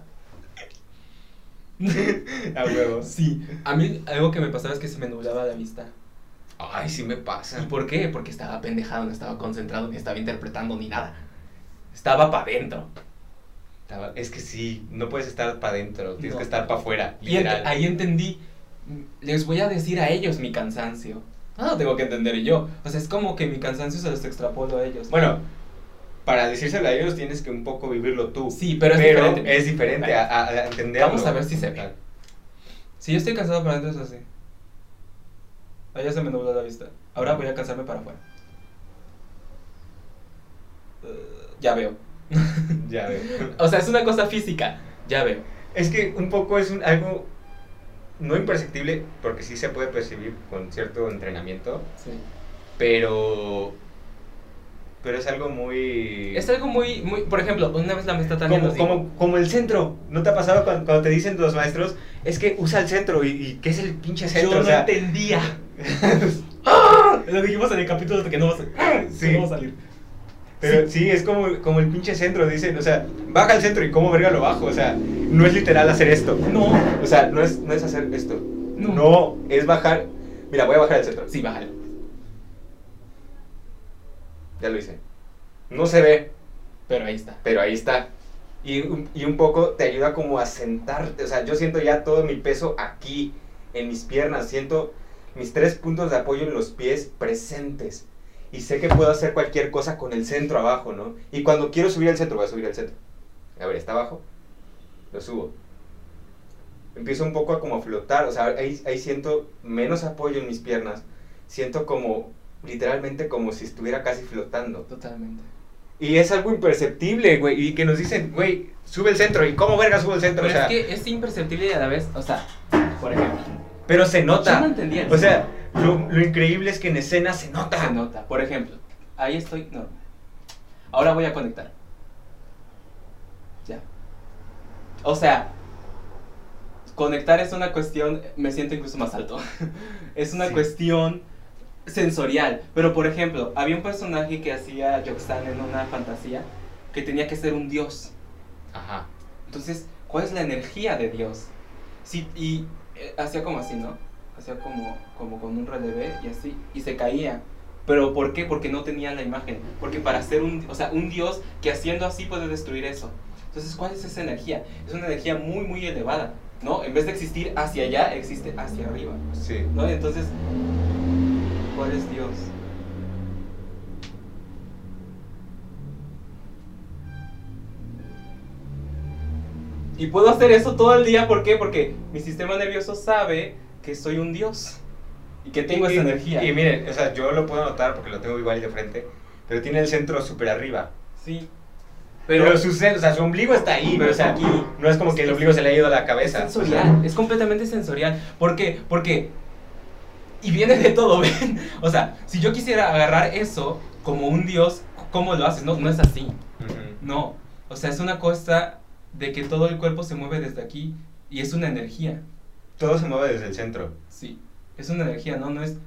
S2: a huevos.
S1: Sí, a mí algo que me pasaba es que se me nublaba la vista.
S2: Ay, sí me pasa.
S1: ¿Y por qué? Porque estaba pendejado, no estaba concentrado, ni estaba interpretando, ni nada. Estaba para adentro.
S2: Es que sí, no puedes estar para adentro, tienes
S1: No.
S2: que estar para afuera,
S1: Y ent- ahí entendí, mm, les voy a decir a ellos mi cansancio. No lo tengo que entender yo. O sea, es como que mi cansancio se los extrapolo a ellos.
S2: Bueno, para decírselo a ellos tienes que un poco vivirlo tú.
S1: sí, pero es diferente.
S2: es diferente a, a- a entenderlo.
S1: Vamos a ver si se ve. Si yo estoy cansado para adentro es así. Allá se me nubló la vista. Ahora voy a cansarme para afuera. Eh, ya veo.
S2: Ya veo.
S1: O sea, es una cosa física. Ya veo.
S2: Es que un poco es un- algo no imperceptible, porque sí se puede percibir con cierto entrenamiento,
S1: Sí.
S2: pero pero es algo muy
S1: Es algo muy, muy. Por ejemplo, una vez la maestra Tania
S2: como,
S1: nos dijo-
S2: como, como el centro. ¿No te ha pasado cuando, cuando te dicen los maestros? Es que usa el centro y, y ¿qué es el pinche centro?
S1: Yo
S2: O
S1: no
S2: sea,
S1: entendía. ¡Ah! Lo dijimos en el capítulo de que no va a, salir.
S2: Sí.
S1: No va a salir.
S2: Pero sí. es como, como el pinche centro, dicen, o sea, baja al centro y cómo verga lo bajo, o sea, no es literal hacer esto.
S1: No.
S2: O sea, no es, no es hacer esto.
S1: No.
S2: No, es bajar. Mira, voy a bajar al centro.
S1: Sí, bájalo.
S2: Ya lo hice. No se ve,
S1: Pero ahí está.
S2: pero ahí está. Y, un- y un poco te ayuda como a sentarte. O sea, yo siento ya todo mi peso aquí, en mis piernas. Siento mis tres puntos de apoyo en los pies presentes. Y sé que puedo hacer cualquier cosa con el centro abajo, ¿no? Y cuando quiero subir al centro, voy a subir al centro. A ver, está abajo. Lo subo. Empiezo un poco a como flotar. O sea, ahí, ahí siento menos apoyo en mis piernas. Siento como, literalmente como si estuviera casi flotando.
S1: Totalmente.
S2: Y es algo imperceptible, güey. Y que nos dicen, güey, sube el centro. ¿Y cómo verga sube el centro?
S1: Pero
S2: o sea,
S1: es que es imperceptible y a la vez, o sea, por ejemplo.
S2: pero se
S1: Yo
S2: nota.
S1: no entendía.
S2: o sea, lo, lo increíble es que en escena se nota.
S1: se nota. Por ejemplo, ahí estoy normal. Ahora voy a conectar. Ya. O sea, conectar es una cuestión, me siento incluso más alto. es una
S2: Sí.
S1: cuestión sensorial. Pero por ejemplo, había un personaje que hacía Yoxan en una fantasía que tenía que ser un dios.
S2: Ajá.
S1: Entonces, ¿cuál es la energía de Dios? Sí, y eh, hacía como así, ¿no? Hacía como, como con un relevé y así, y se caía. ¿Pero por qué? Porque no tenía la imagen. Porque para ser un, o sea, un Dios que haciendo así puede destruir eso. Entonces, ¿cuál es esa energía? Es una energía muy, muy elevada. ¿no? En vez de existir hacia allá, existe hacia arriba,
S2: Sí.
S1: ¿no? Entonces, ¿cuál es Dios? Y puedo hacer eso todo el día, ¿por qué? Porque mi sistema nervioso sabe que soy un Dios y que tengo
S2: y,
S1: esa
S2: y-
S1: energía.
S2: Y miren, o sea, yo lo puedo notar porque lo tengo igual de frente, pero tiene el centro súper arriba.
S1: Sí.
S2: Pero,
S1: Pero,
S2: su, o sea, su ombligo está ahí,
S1: Pero
S2: o sea,
S1: está aquí.
S2: no es como que el ombligo se le ha ido a la cabeza.
S1: Es
S2: o sea,
S1: sensorial, es completamente sensorial. ¿Por qué? Porque. Y viene de todo, ¿ven? O sea, si yo quisiera agarrar eso como un dios, ¿cómo lo haces? No, no es así. No. O sea, es una cosa de que todo el cuerpo se mueve desde aquí y es una energía.
S2: Todo se mueve desde el centro.
S1: Sí. Es una energía, ¿no? No es.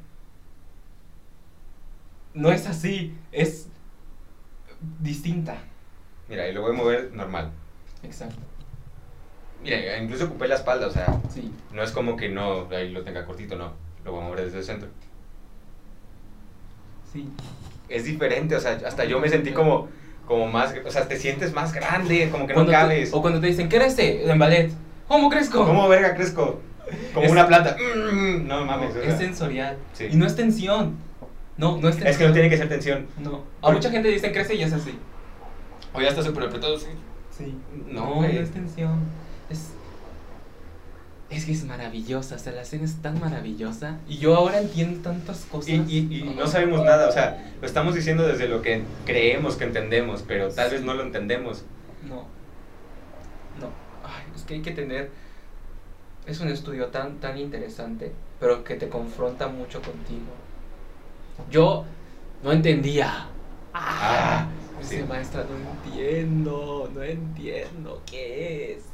S1: No es así. Es distinta.
S2: Mira, y lo voy a mover normal.
S1: Exacto.
S2: Mira, incluso ocupé la espalda, o sea,
S1: Sí.
S2: no es como que no, ahí lo tenga cortito, no. Lo voy a mover desde el centro.
S1: Sí.
S2: Es diferente, o sea, hasta yo me sentí como, como más, o sea, te sientes más grande, como que no
S1: Cuando te-
S2: cabes.
S1: o cuando te dicen, crece en ballet. ¿Cómo crezco?
S2: ¿Cómo verga crezco? Como
S1: Es-
S2: una planta. Mm, No mames.
S1: Es sensorial.
S2: Sí.
S1: Y no es tensión. No, no es tensión.
S2: es que no tiene que ser tensión.
S1: No. A mucha gente dicen crece y es así.
S2: O ya está súper apretado, sí.
S1: Sí.
S2: No,
S1: No, no es tensión. Es. Es que es maravillosa. O sea, la escena es tan maravillosa. Y yo ahora entiendo tantas cosas.
S2: Y, y, y no sabemos nada, o sea, lo estamos diciendo desde lo que creemos que entendemos, pero tal vez no lo entendemos.
S1: No. No. Ay, es que hay que tener. Es un estudio tan, tan interesante, pero que te confronta mucho contigo. Yo no entendía.
S2: Ah,
S1: Dice,
S2: sí.
S1: maestra, no entiendo, no entiendo qué es.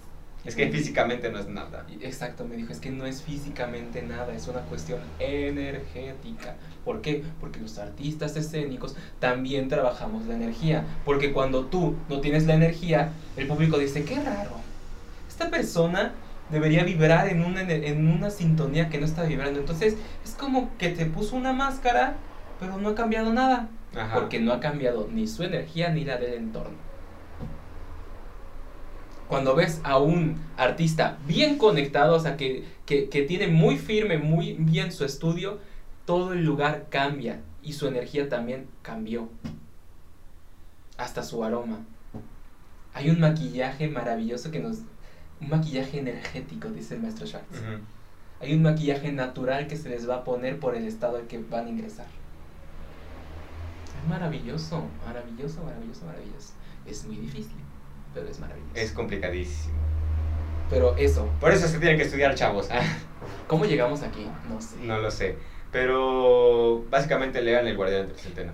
S2: Es que físicamente no es nada.
S1: Exacto, me dijo, es que no es físicamente nada, es una cuestión energética. ¿Por qué? Porque los artistas escénicos también trabajamos la energía. Porque cuando tú no tienes la energía, el público dice, qué raro. Esta persona debería vibrar en una, en una sintonía que no está vibrando. Entonces, es como que te puso una máscara, pero no ha cambiado nada.
S2: Ajá.
S1: Porque no ha cambiado ni su energía ni la del entorno. Cuando ves a un artista bien conectado, o sea, que, que, que tiene muy firme, muy bien su estudio, todo el lugar cambia y su energía también cambió. Hasta su aroma. Hay un maquillaje maravilloso que nos... Un maquillaje energético, dice el maestro Schwartz. Hay un maquillaje natural que se les va a poner por el estado al que van a ingresar. Es maravilloso, maravilloso, maravilloso, maravilloso. Es muy difícil, pero es maravilloso.
S2: Es complicadísimo.
S1: Pero eso,
S2: Por eso se tienen que estudiar, chavos.
S1: ¿cómo llegamos aquí? No sé.
S2: no lo sé. Pero básicamente lean El Guardián del Centeno.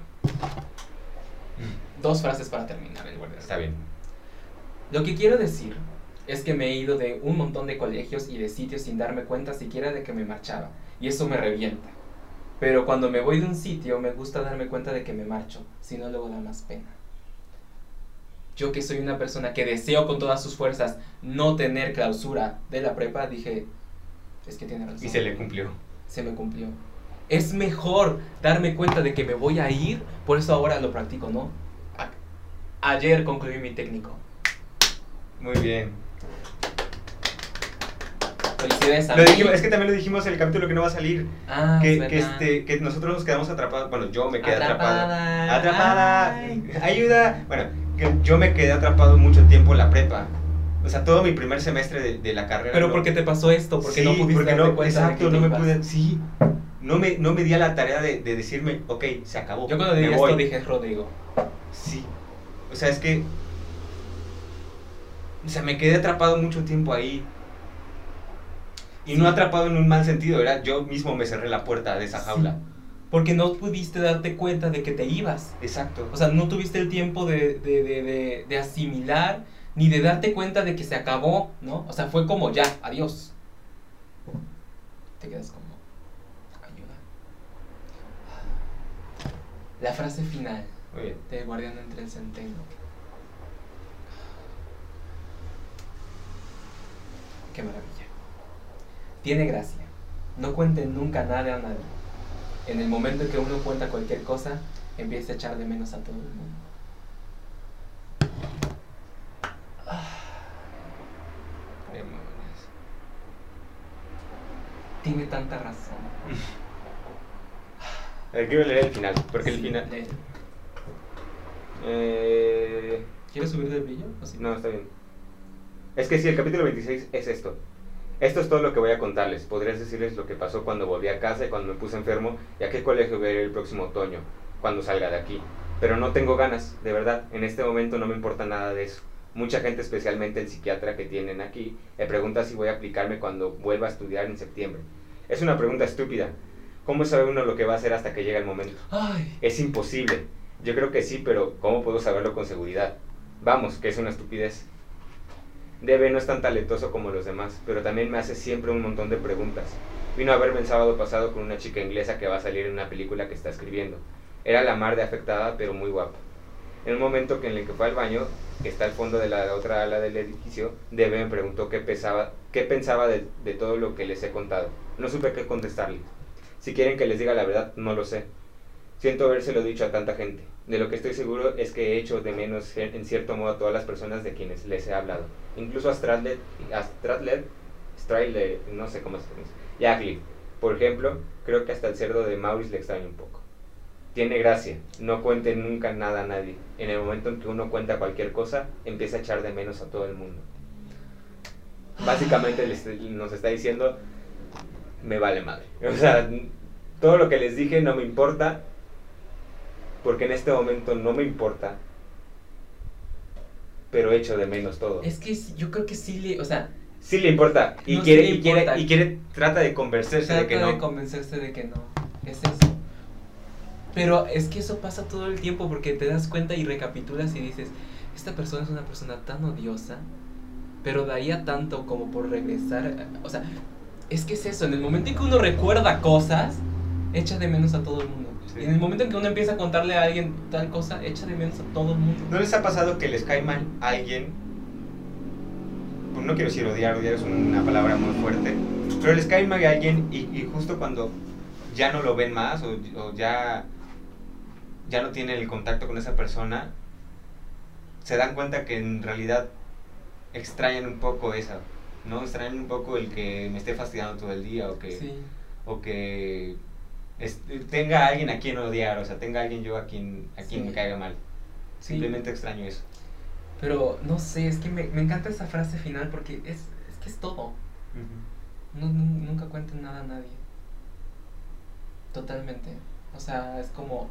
S1: Dos frases para terminar el guardián.
S2: Está bien.
S1: Lo que quiero decir es que me he ido de un montón de colegios y de sitios sin darme cuenta siquiera de que me marchaba. Y eso me revienta. Pero cuando me voy de un sitio me gusta darme cuenta de que me marcho, si no luego da más pena. Yo que soy una persona que deseo con todas sus fuerzas no tener clausura de la prepa, dije, es que tiene razón.
S2: Y se le cumplió.
S1: se me cumplió. Es mejor darme cuenta de que me voy a ir, por eso ahora lo practico, ¿no? Ayer concluí mi técnico.
S2: Muy bien.
S1: Felicidades a
S2: Lo
S1: mí.
S2: dijimos- es que también lo dijimos en el capítulo que no va a salir.
S1: Ah, es
S2: que,
S1: verdad.
S2: que, este, que nosotros nos quedamos atrapados. Bueno, yo me quedé.
S1: Atrapada.
S2: Atrapada.
S1: Ay.
S2: Ayuda. Bueno, que yo me quedé atrapado mucho tiempo en la prepa. O sea, todo mi primer semestre de, de la carrera.
S1: Pero
S2: no-
S1: ¿por qué te pasó esto? Porque
S2: Sí,
S1: no pudiste
S2: porque no,
S1: cuenta
S2: exacto, no me pude, sí, no me, no me di a la tarea de, de decirme, ok, se acabó,
S1: Yo cuando dije
S2: voy.
S1: esto dije, Rodrigo.
S2: Sí, o sea, es que, o sea, me quedé atrapado mucho tiempo ahí, y
S1: Sí.
S2: no atrapado en un mal sentido, era yo mismo me cerré la puerta de esa
S1: Sí. Porque no pudiste darte cuenta de que te ibas.
S2: exacto,
S1: O sea, no tuviste el tiempo de, de, de, de, de asimilar ni de darte cuenta de que se acabó, ¿no? O sea, fue como ya, adiós. Te quedas como, ayuda. La frase final
S2: muy bien,
S1: de Guardián entre el Centeno. Qué maravilla. Tiene gracia. No cuenten nunca nada a nadie. En el momento en que uno cuenta cualquier cosa, empieza a echar de menos a todo el mundo.
S2: demonios.
S1: tiene tanta razón.
S2: Ver, quiero leer el final, porque el final...
S1: lee.
S2: Eh...
S1: ¿Quieres subir del brillo? ¿O sí?
S2: No, está bien. Es que sí, el capítulo 26 es esto. Esto es todo lo que voy a contarles. Podrías decirles lo que pasó cuando volví a casa y cuando me puse enfermo y a qué colegio voy a ir el próximo otoño, cuando salga de aquí. Pero no tengo ganas, de verdad. En este momento no me importa nada de eso. Mucha gente, especialmente el psiquiatra que tienen aquí, me pregunta si voy a aplicarme cuando vuelva a estudiar en septiembre. Es una pregunta estúpida. ¿Cómo sabe uno lo que va a hacer hasta que llegue el momento?
S1: Ay,
S2: Es imposible. Yo creo que sí, pero ¿cómo puedo saberlo con seguridad? Vamos, que es una estupidez. Debe no es tan talentoso como los demás, pero también me hace siempre un montón de preguntas. Vino a verme el sábado pasado con una chica inglesa que va a salir en una película que está escribiendo. Era la mar de afectada, pero muy guapa. En un momento que en el que fue al baño, que está al fondo de la otra ala del edificio, Debe me preguntó qué pensaba de, de todo lo que les he contado. No supe qué contestarle. Si quieren que les diga la verdad, no lo sé. Siento habérselo dicho a tanta gente. De lo que estoy seguro es que he hecho de menos en cierto modo a todas las personas de quienes les he hablado. Incluso a Stradley, a Stradley, Stradley, no sé cómo se pronuncia, y a Cliff. Por ejemplo, creo que hasta el cerdo de Maurice le extraña un poco. Tiene gracia, no cuente nunca nada a nadie. En el momento en que uno cuenta cualquier cosa, empieza a echar de menos a todo el mundo. Básicamente les- nos está diciendo, me vale madre. O sea, todo lo que les dije no me importa, porque en este momento no me importa, pero echo de menos todo.
S1: es que yo creo que sí le, o sea,
S2: Sí le importa, y
S1: No,
S2: quiere,
S1: sí le
S2: y quiere, y quiere, trata de convencerse
S1: trata
S2: de que no.
S1: convencerse de que no. Es eso. Pero es que eso pasa todo el tiempo porque te das cuenta y recapitulas y dices, esta persona es una persona tan odiosa, pero daría tanto como por regresar. O sea, es que es eso, en el momento en que uno recuerda cosas, echa de menos a todo el mundo.
S2: Sí.
S1: Y en el momento en que uno empieza a contarle a alguien tal cosa, echa de menos a todo el mundo.
S2: ¿No les ha pasado que les cae mal a alguien? Pues no quiero decir odiar, odiar es una palabra muy fuerte, pero les cae mal a alguien y, y justo cuando ya no lo ven más o, o ya, ya no tienen el contacto con esa persona, se dan cuenta que en realidad extrañan un poco esa, ¿no? Extrañan un poco el que me esté fastidiando todo el día o que,
S1: Sí.
S2: o que es- tenga a alguien a quien odiar, o sea, tenga a alguien yo a quien, a quien
S1: Sí.
S2: me caiga mal.
S1: Sí.
S2: Simplemente extraño eso.
S1: Pero no sé, es que me, me encanta esa frase final porque es, es que es todo. No, nu- nunca cuenten nada a nadie. Totalmente. O sea, es como.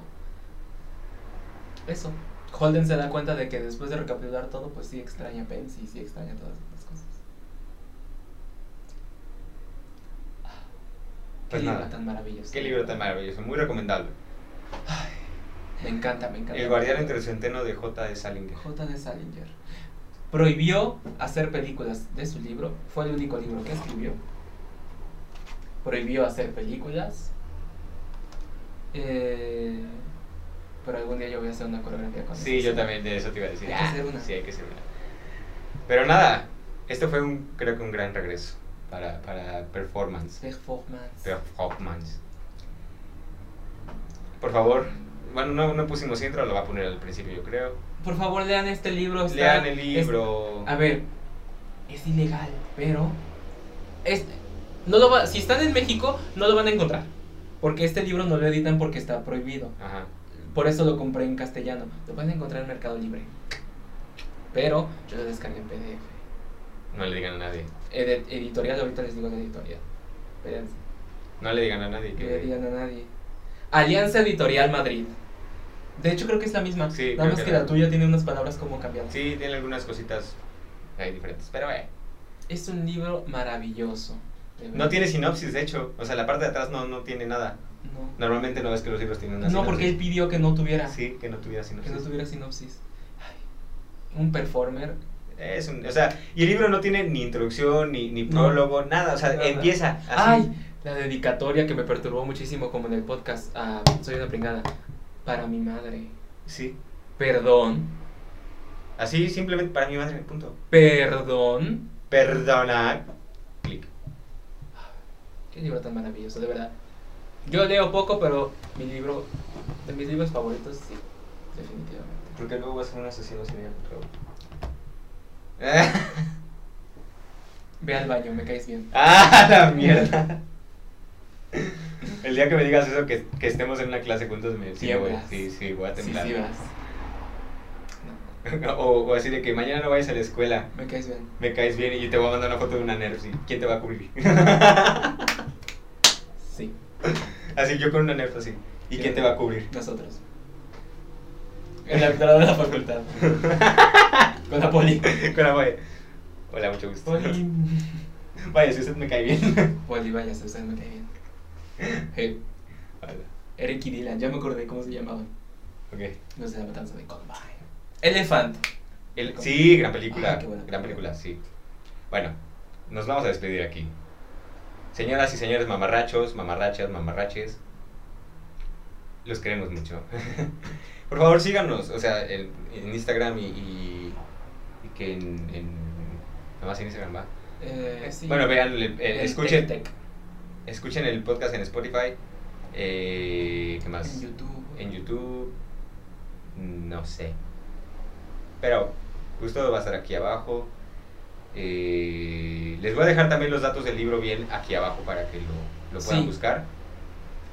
S1: Eso. Holden se da cuenta de que después de recapitular todo, pues sí extraña a Pence y sí extraña todas cosas. Qué
S2: Pues
S1: libro tan maravilloso.
S2: Qué libro tan maravilloso, muy recomendable.
S1: Me encanta, me encanta.
S2: El guardián entre el centeno de J. de Salinger.
S1: J. de Salinger. Prohibió hacer películas de su libro. Fue el único libro que escribió. Prohibió hacer películas. Eh, pero algún día yo voy a hacer una coreografía con
S2: Sí, yo también de eso te iba a decir.
S1: Hay que
S2: Ah,
S1: hacer una.
S2: Sí, hay que hacer una. Pero nada, este fue un, creo que un gran regreso para, para performance.
S1: Performance.
S2: Performance. Por favor, bueno, no, no pusimos intro, lo va a poner al principio, yo creo.
S1: Por favor, lean este libro. está-
S2: Lean el
S1: es-
S2: libro.
S1: a ver, es ilegal, pero es, no lo va- si están en México, no lo van a encontrar. Porque este libro no lo editan porque está prohibido.
S2: Ajá.
S1: Por eso lo compré en castellano. Lo pueden encontrar en Mercado Libre. Pero yo lo descargué en PDF.
S2: No le digan a nadie.
S1: Ed- editorial, ahorita les digo la editorial. Espérense.
S2: No le digan a nadie
S1: No le
S2: que...
S1: digan a nadie. Alianza Editorial Madrid. De hecho, creo que es la misma.
S2: Sí,
S1: Nada más
S2: que
S1: que
S2: la-
S1: tuya tiene unas palabras como cambiadas.
S2: Sí, tiene algunas cositas ahí diferentes, pero bueno.
S1: Es un libro maravilloso. de
S2: No tiene sinopsis, de hecho. O sea, la parte de atrás no, no tiene nada.
S1: No. Normalmente
S2: no ves que los libros tienen una
S1: No, porque él pidió que no tuviera.
S2: Sí, que no tuviera
S1: Que
S2: sinopsis.
S1: no tuviera sinopsis. Ay, un performer.
S2: Es un, o sea, y el libro no tiene ni introducción, ni, ni
S1: No.
S2: prólogo, nada. O sea,
S1: Nada.
S2: empieza así.
S1: Ay, la dedicatoria que me perturbó muchísimo como en el podcast. a Soy una pringada. Para mi madre.
S2: Sí.
S1: Perdón.
S2: Así, simplemente para mi madre, punto.
S1: Perdón.
S2: Perdona. Clic.
S1: Qué libro tan maravilloso, de verdad. Yo leo poco, pero mi libro, de mis libros favoritos, sí, definitivamente.
S2: Porque luego vas a ser un asesino serial.
S1: Ve al baño, me caes bien.
S2: ¡Ah, la mierda! El día que me digas eso, que, que estemos en una clase juntos, me sí, voy, sí, sí, voy a temblar.
S1: sí vas. No,
S2: o, o así de que mañana no vayas a la escuela,
S1: me caes bien.
S2: me caes bien y te voy a mandar una foto de una Nerf. ¿Quién te va a cubrir?
S1: Sí,
S2: así yo con una Nerf así. ¿Y quién te va a cubrir?
S1: nosotros. La entrada de la facultad. Con la poli.
S2: con la boya. Hola, mucho gusto.
S1: Poli.
S2: Vaya, si usted me cae bien.
S1: Poli, vaya, usted me cae bien. Hey,
S2: Hola.
S1: Eric y Dylan, ya me acordé cómo se llamaban.
S2: Ok.
S1: No sé, la matanza de Columbine. Elephant.
S2: El- sí, gran película.
S1: Ah, qué buena
S2: gran
S1: película.
S2: película, sí. Bueno, nos vamos a despedir aquí. Señoras y señores mamarrachos, mamarrachas, mamarraches, los queremos mucho. Por favor, síganos, o sea, en, en Instagram y que en, en... Nada más en Instagram, ¿va?
S1: Eh, sí.
S2: Bueno, vean, El escuchen, escuchen el podcast en Spotify. Eh, ¿Qué más?
S1: En YouTube.
S2: En YouTube. No sé. Pero, pues todo va a estar aquí abajo. Eh, les voy a dejar también los datos del libro bien aquí abajo para que lo, lo puedan
S1: Sí.
S2: buscar.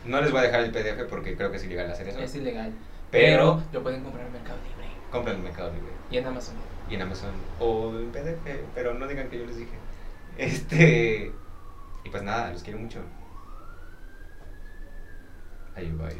S2: No les voy a dejar el PDF porque creo que es ilegal hacer eso.
S1: Es ilegal.
S2: Pero-
S1: Pero lo pueden comprar en Mercado Libre.
S2: Compren en Mercado Libre
S1: Y en Amazon.
S2: Y en Amazon o en PDF, pero no digan que yo les dije. Este. Y pues nada, los quiero mucho. Adiós, bye.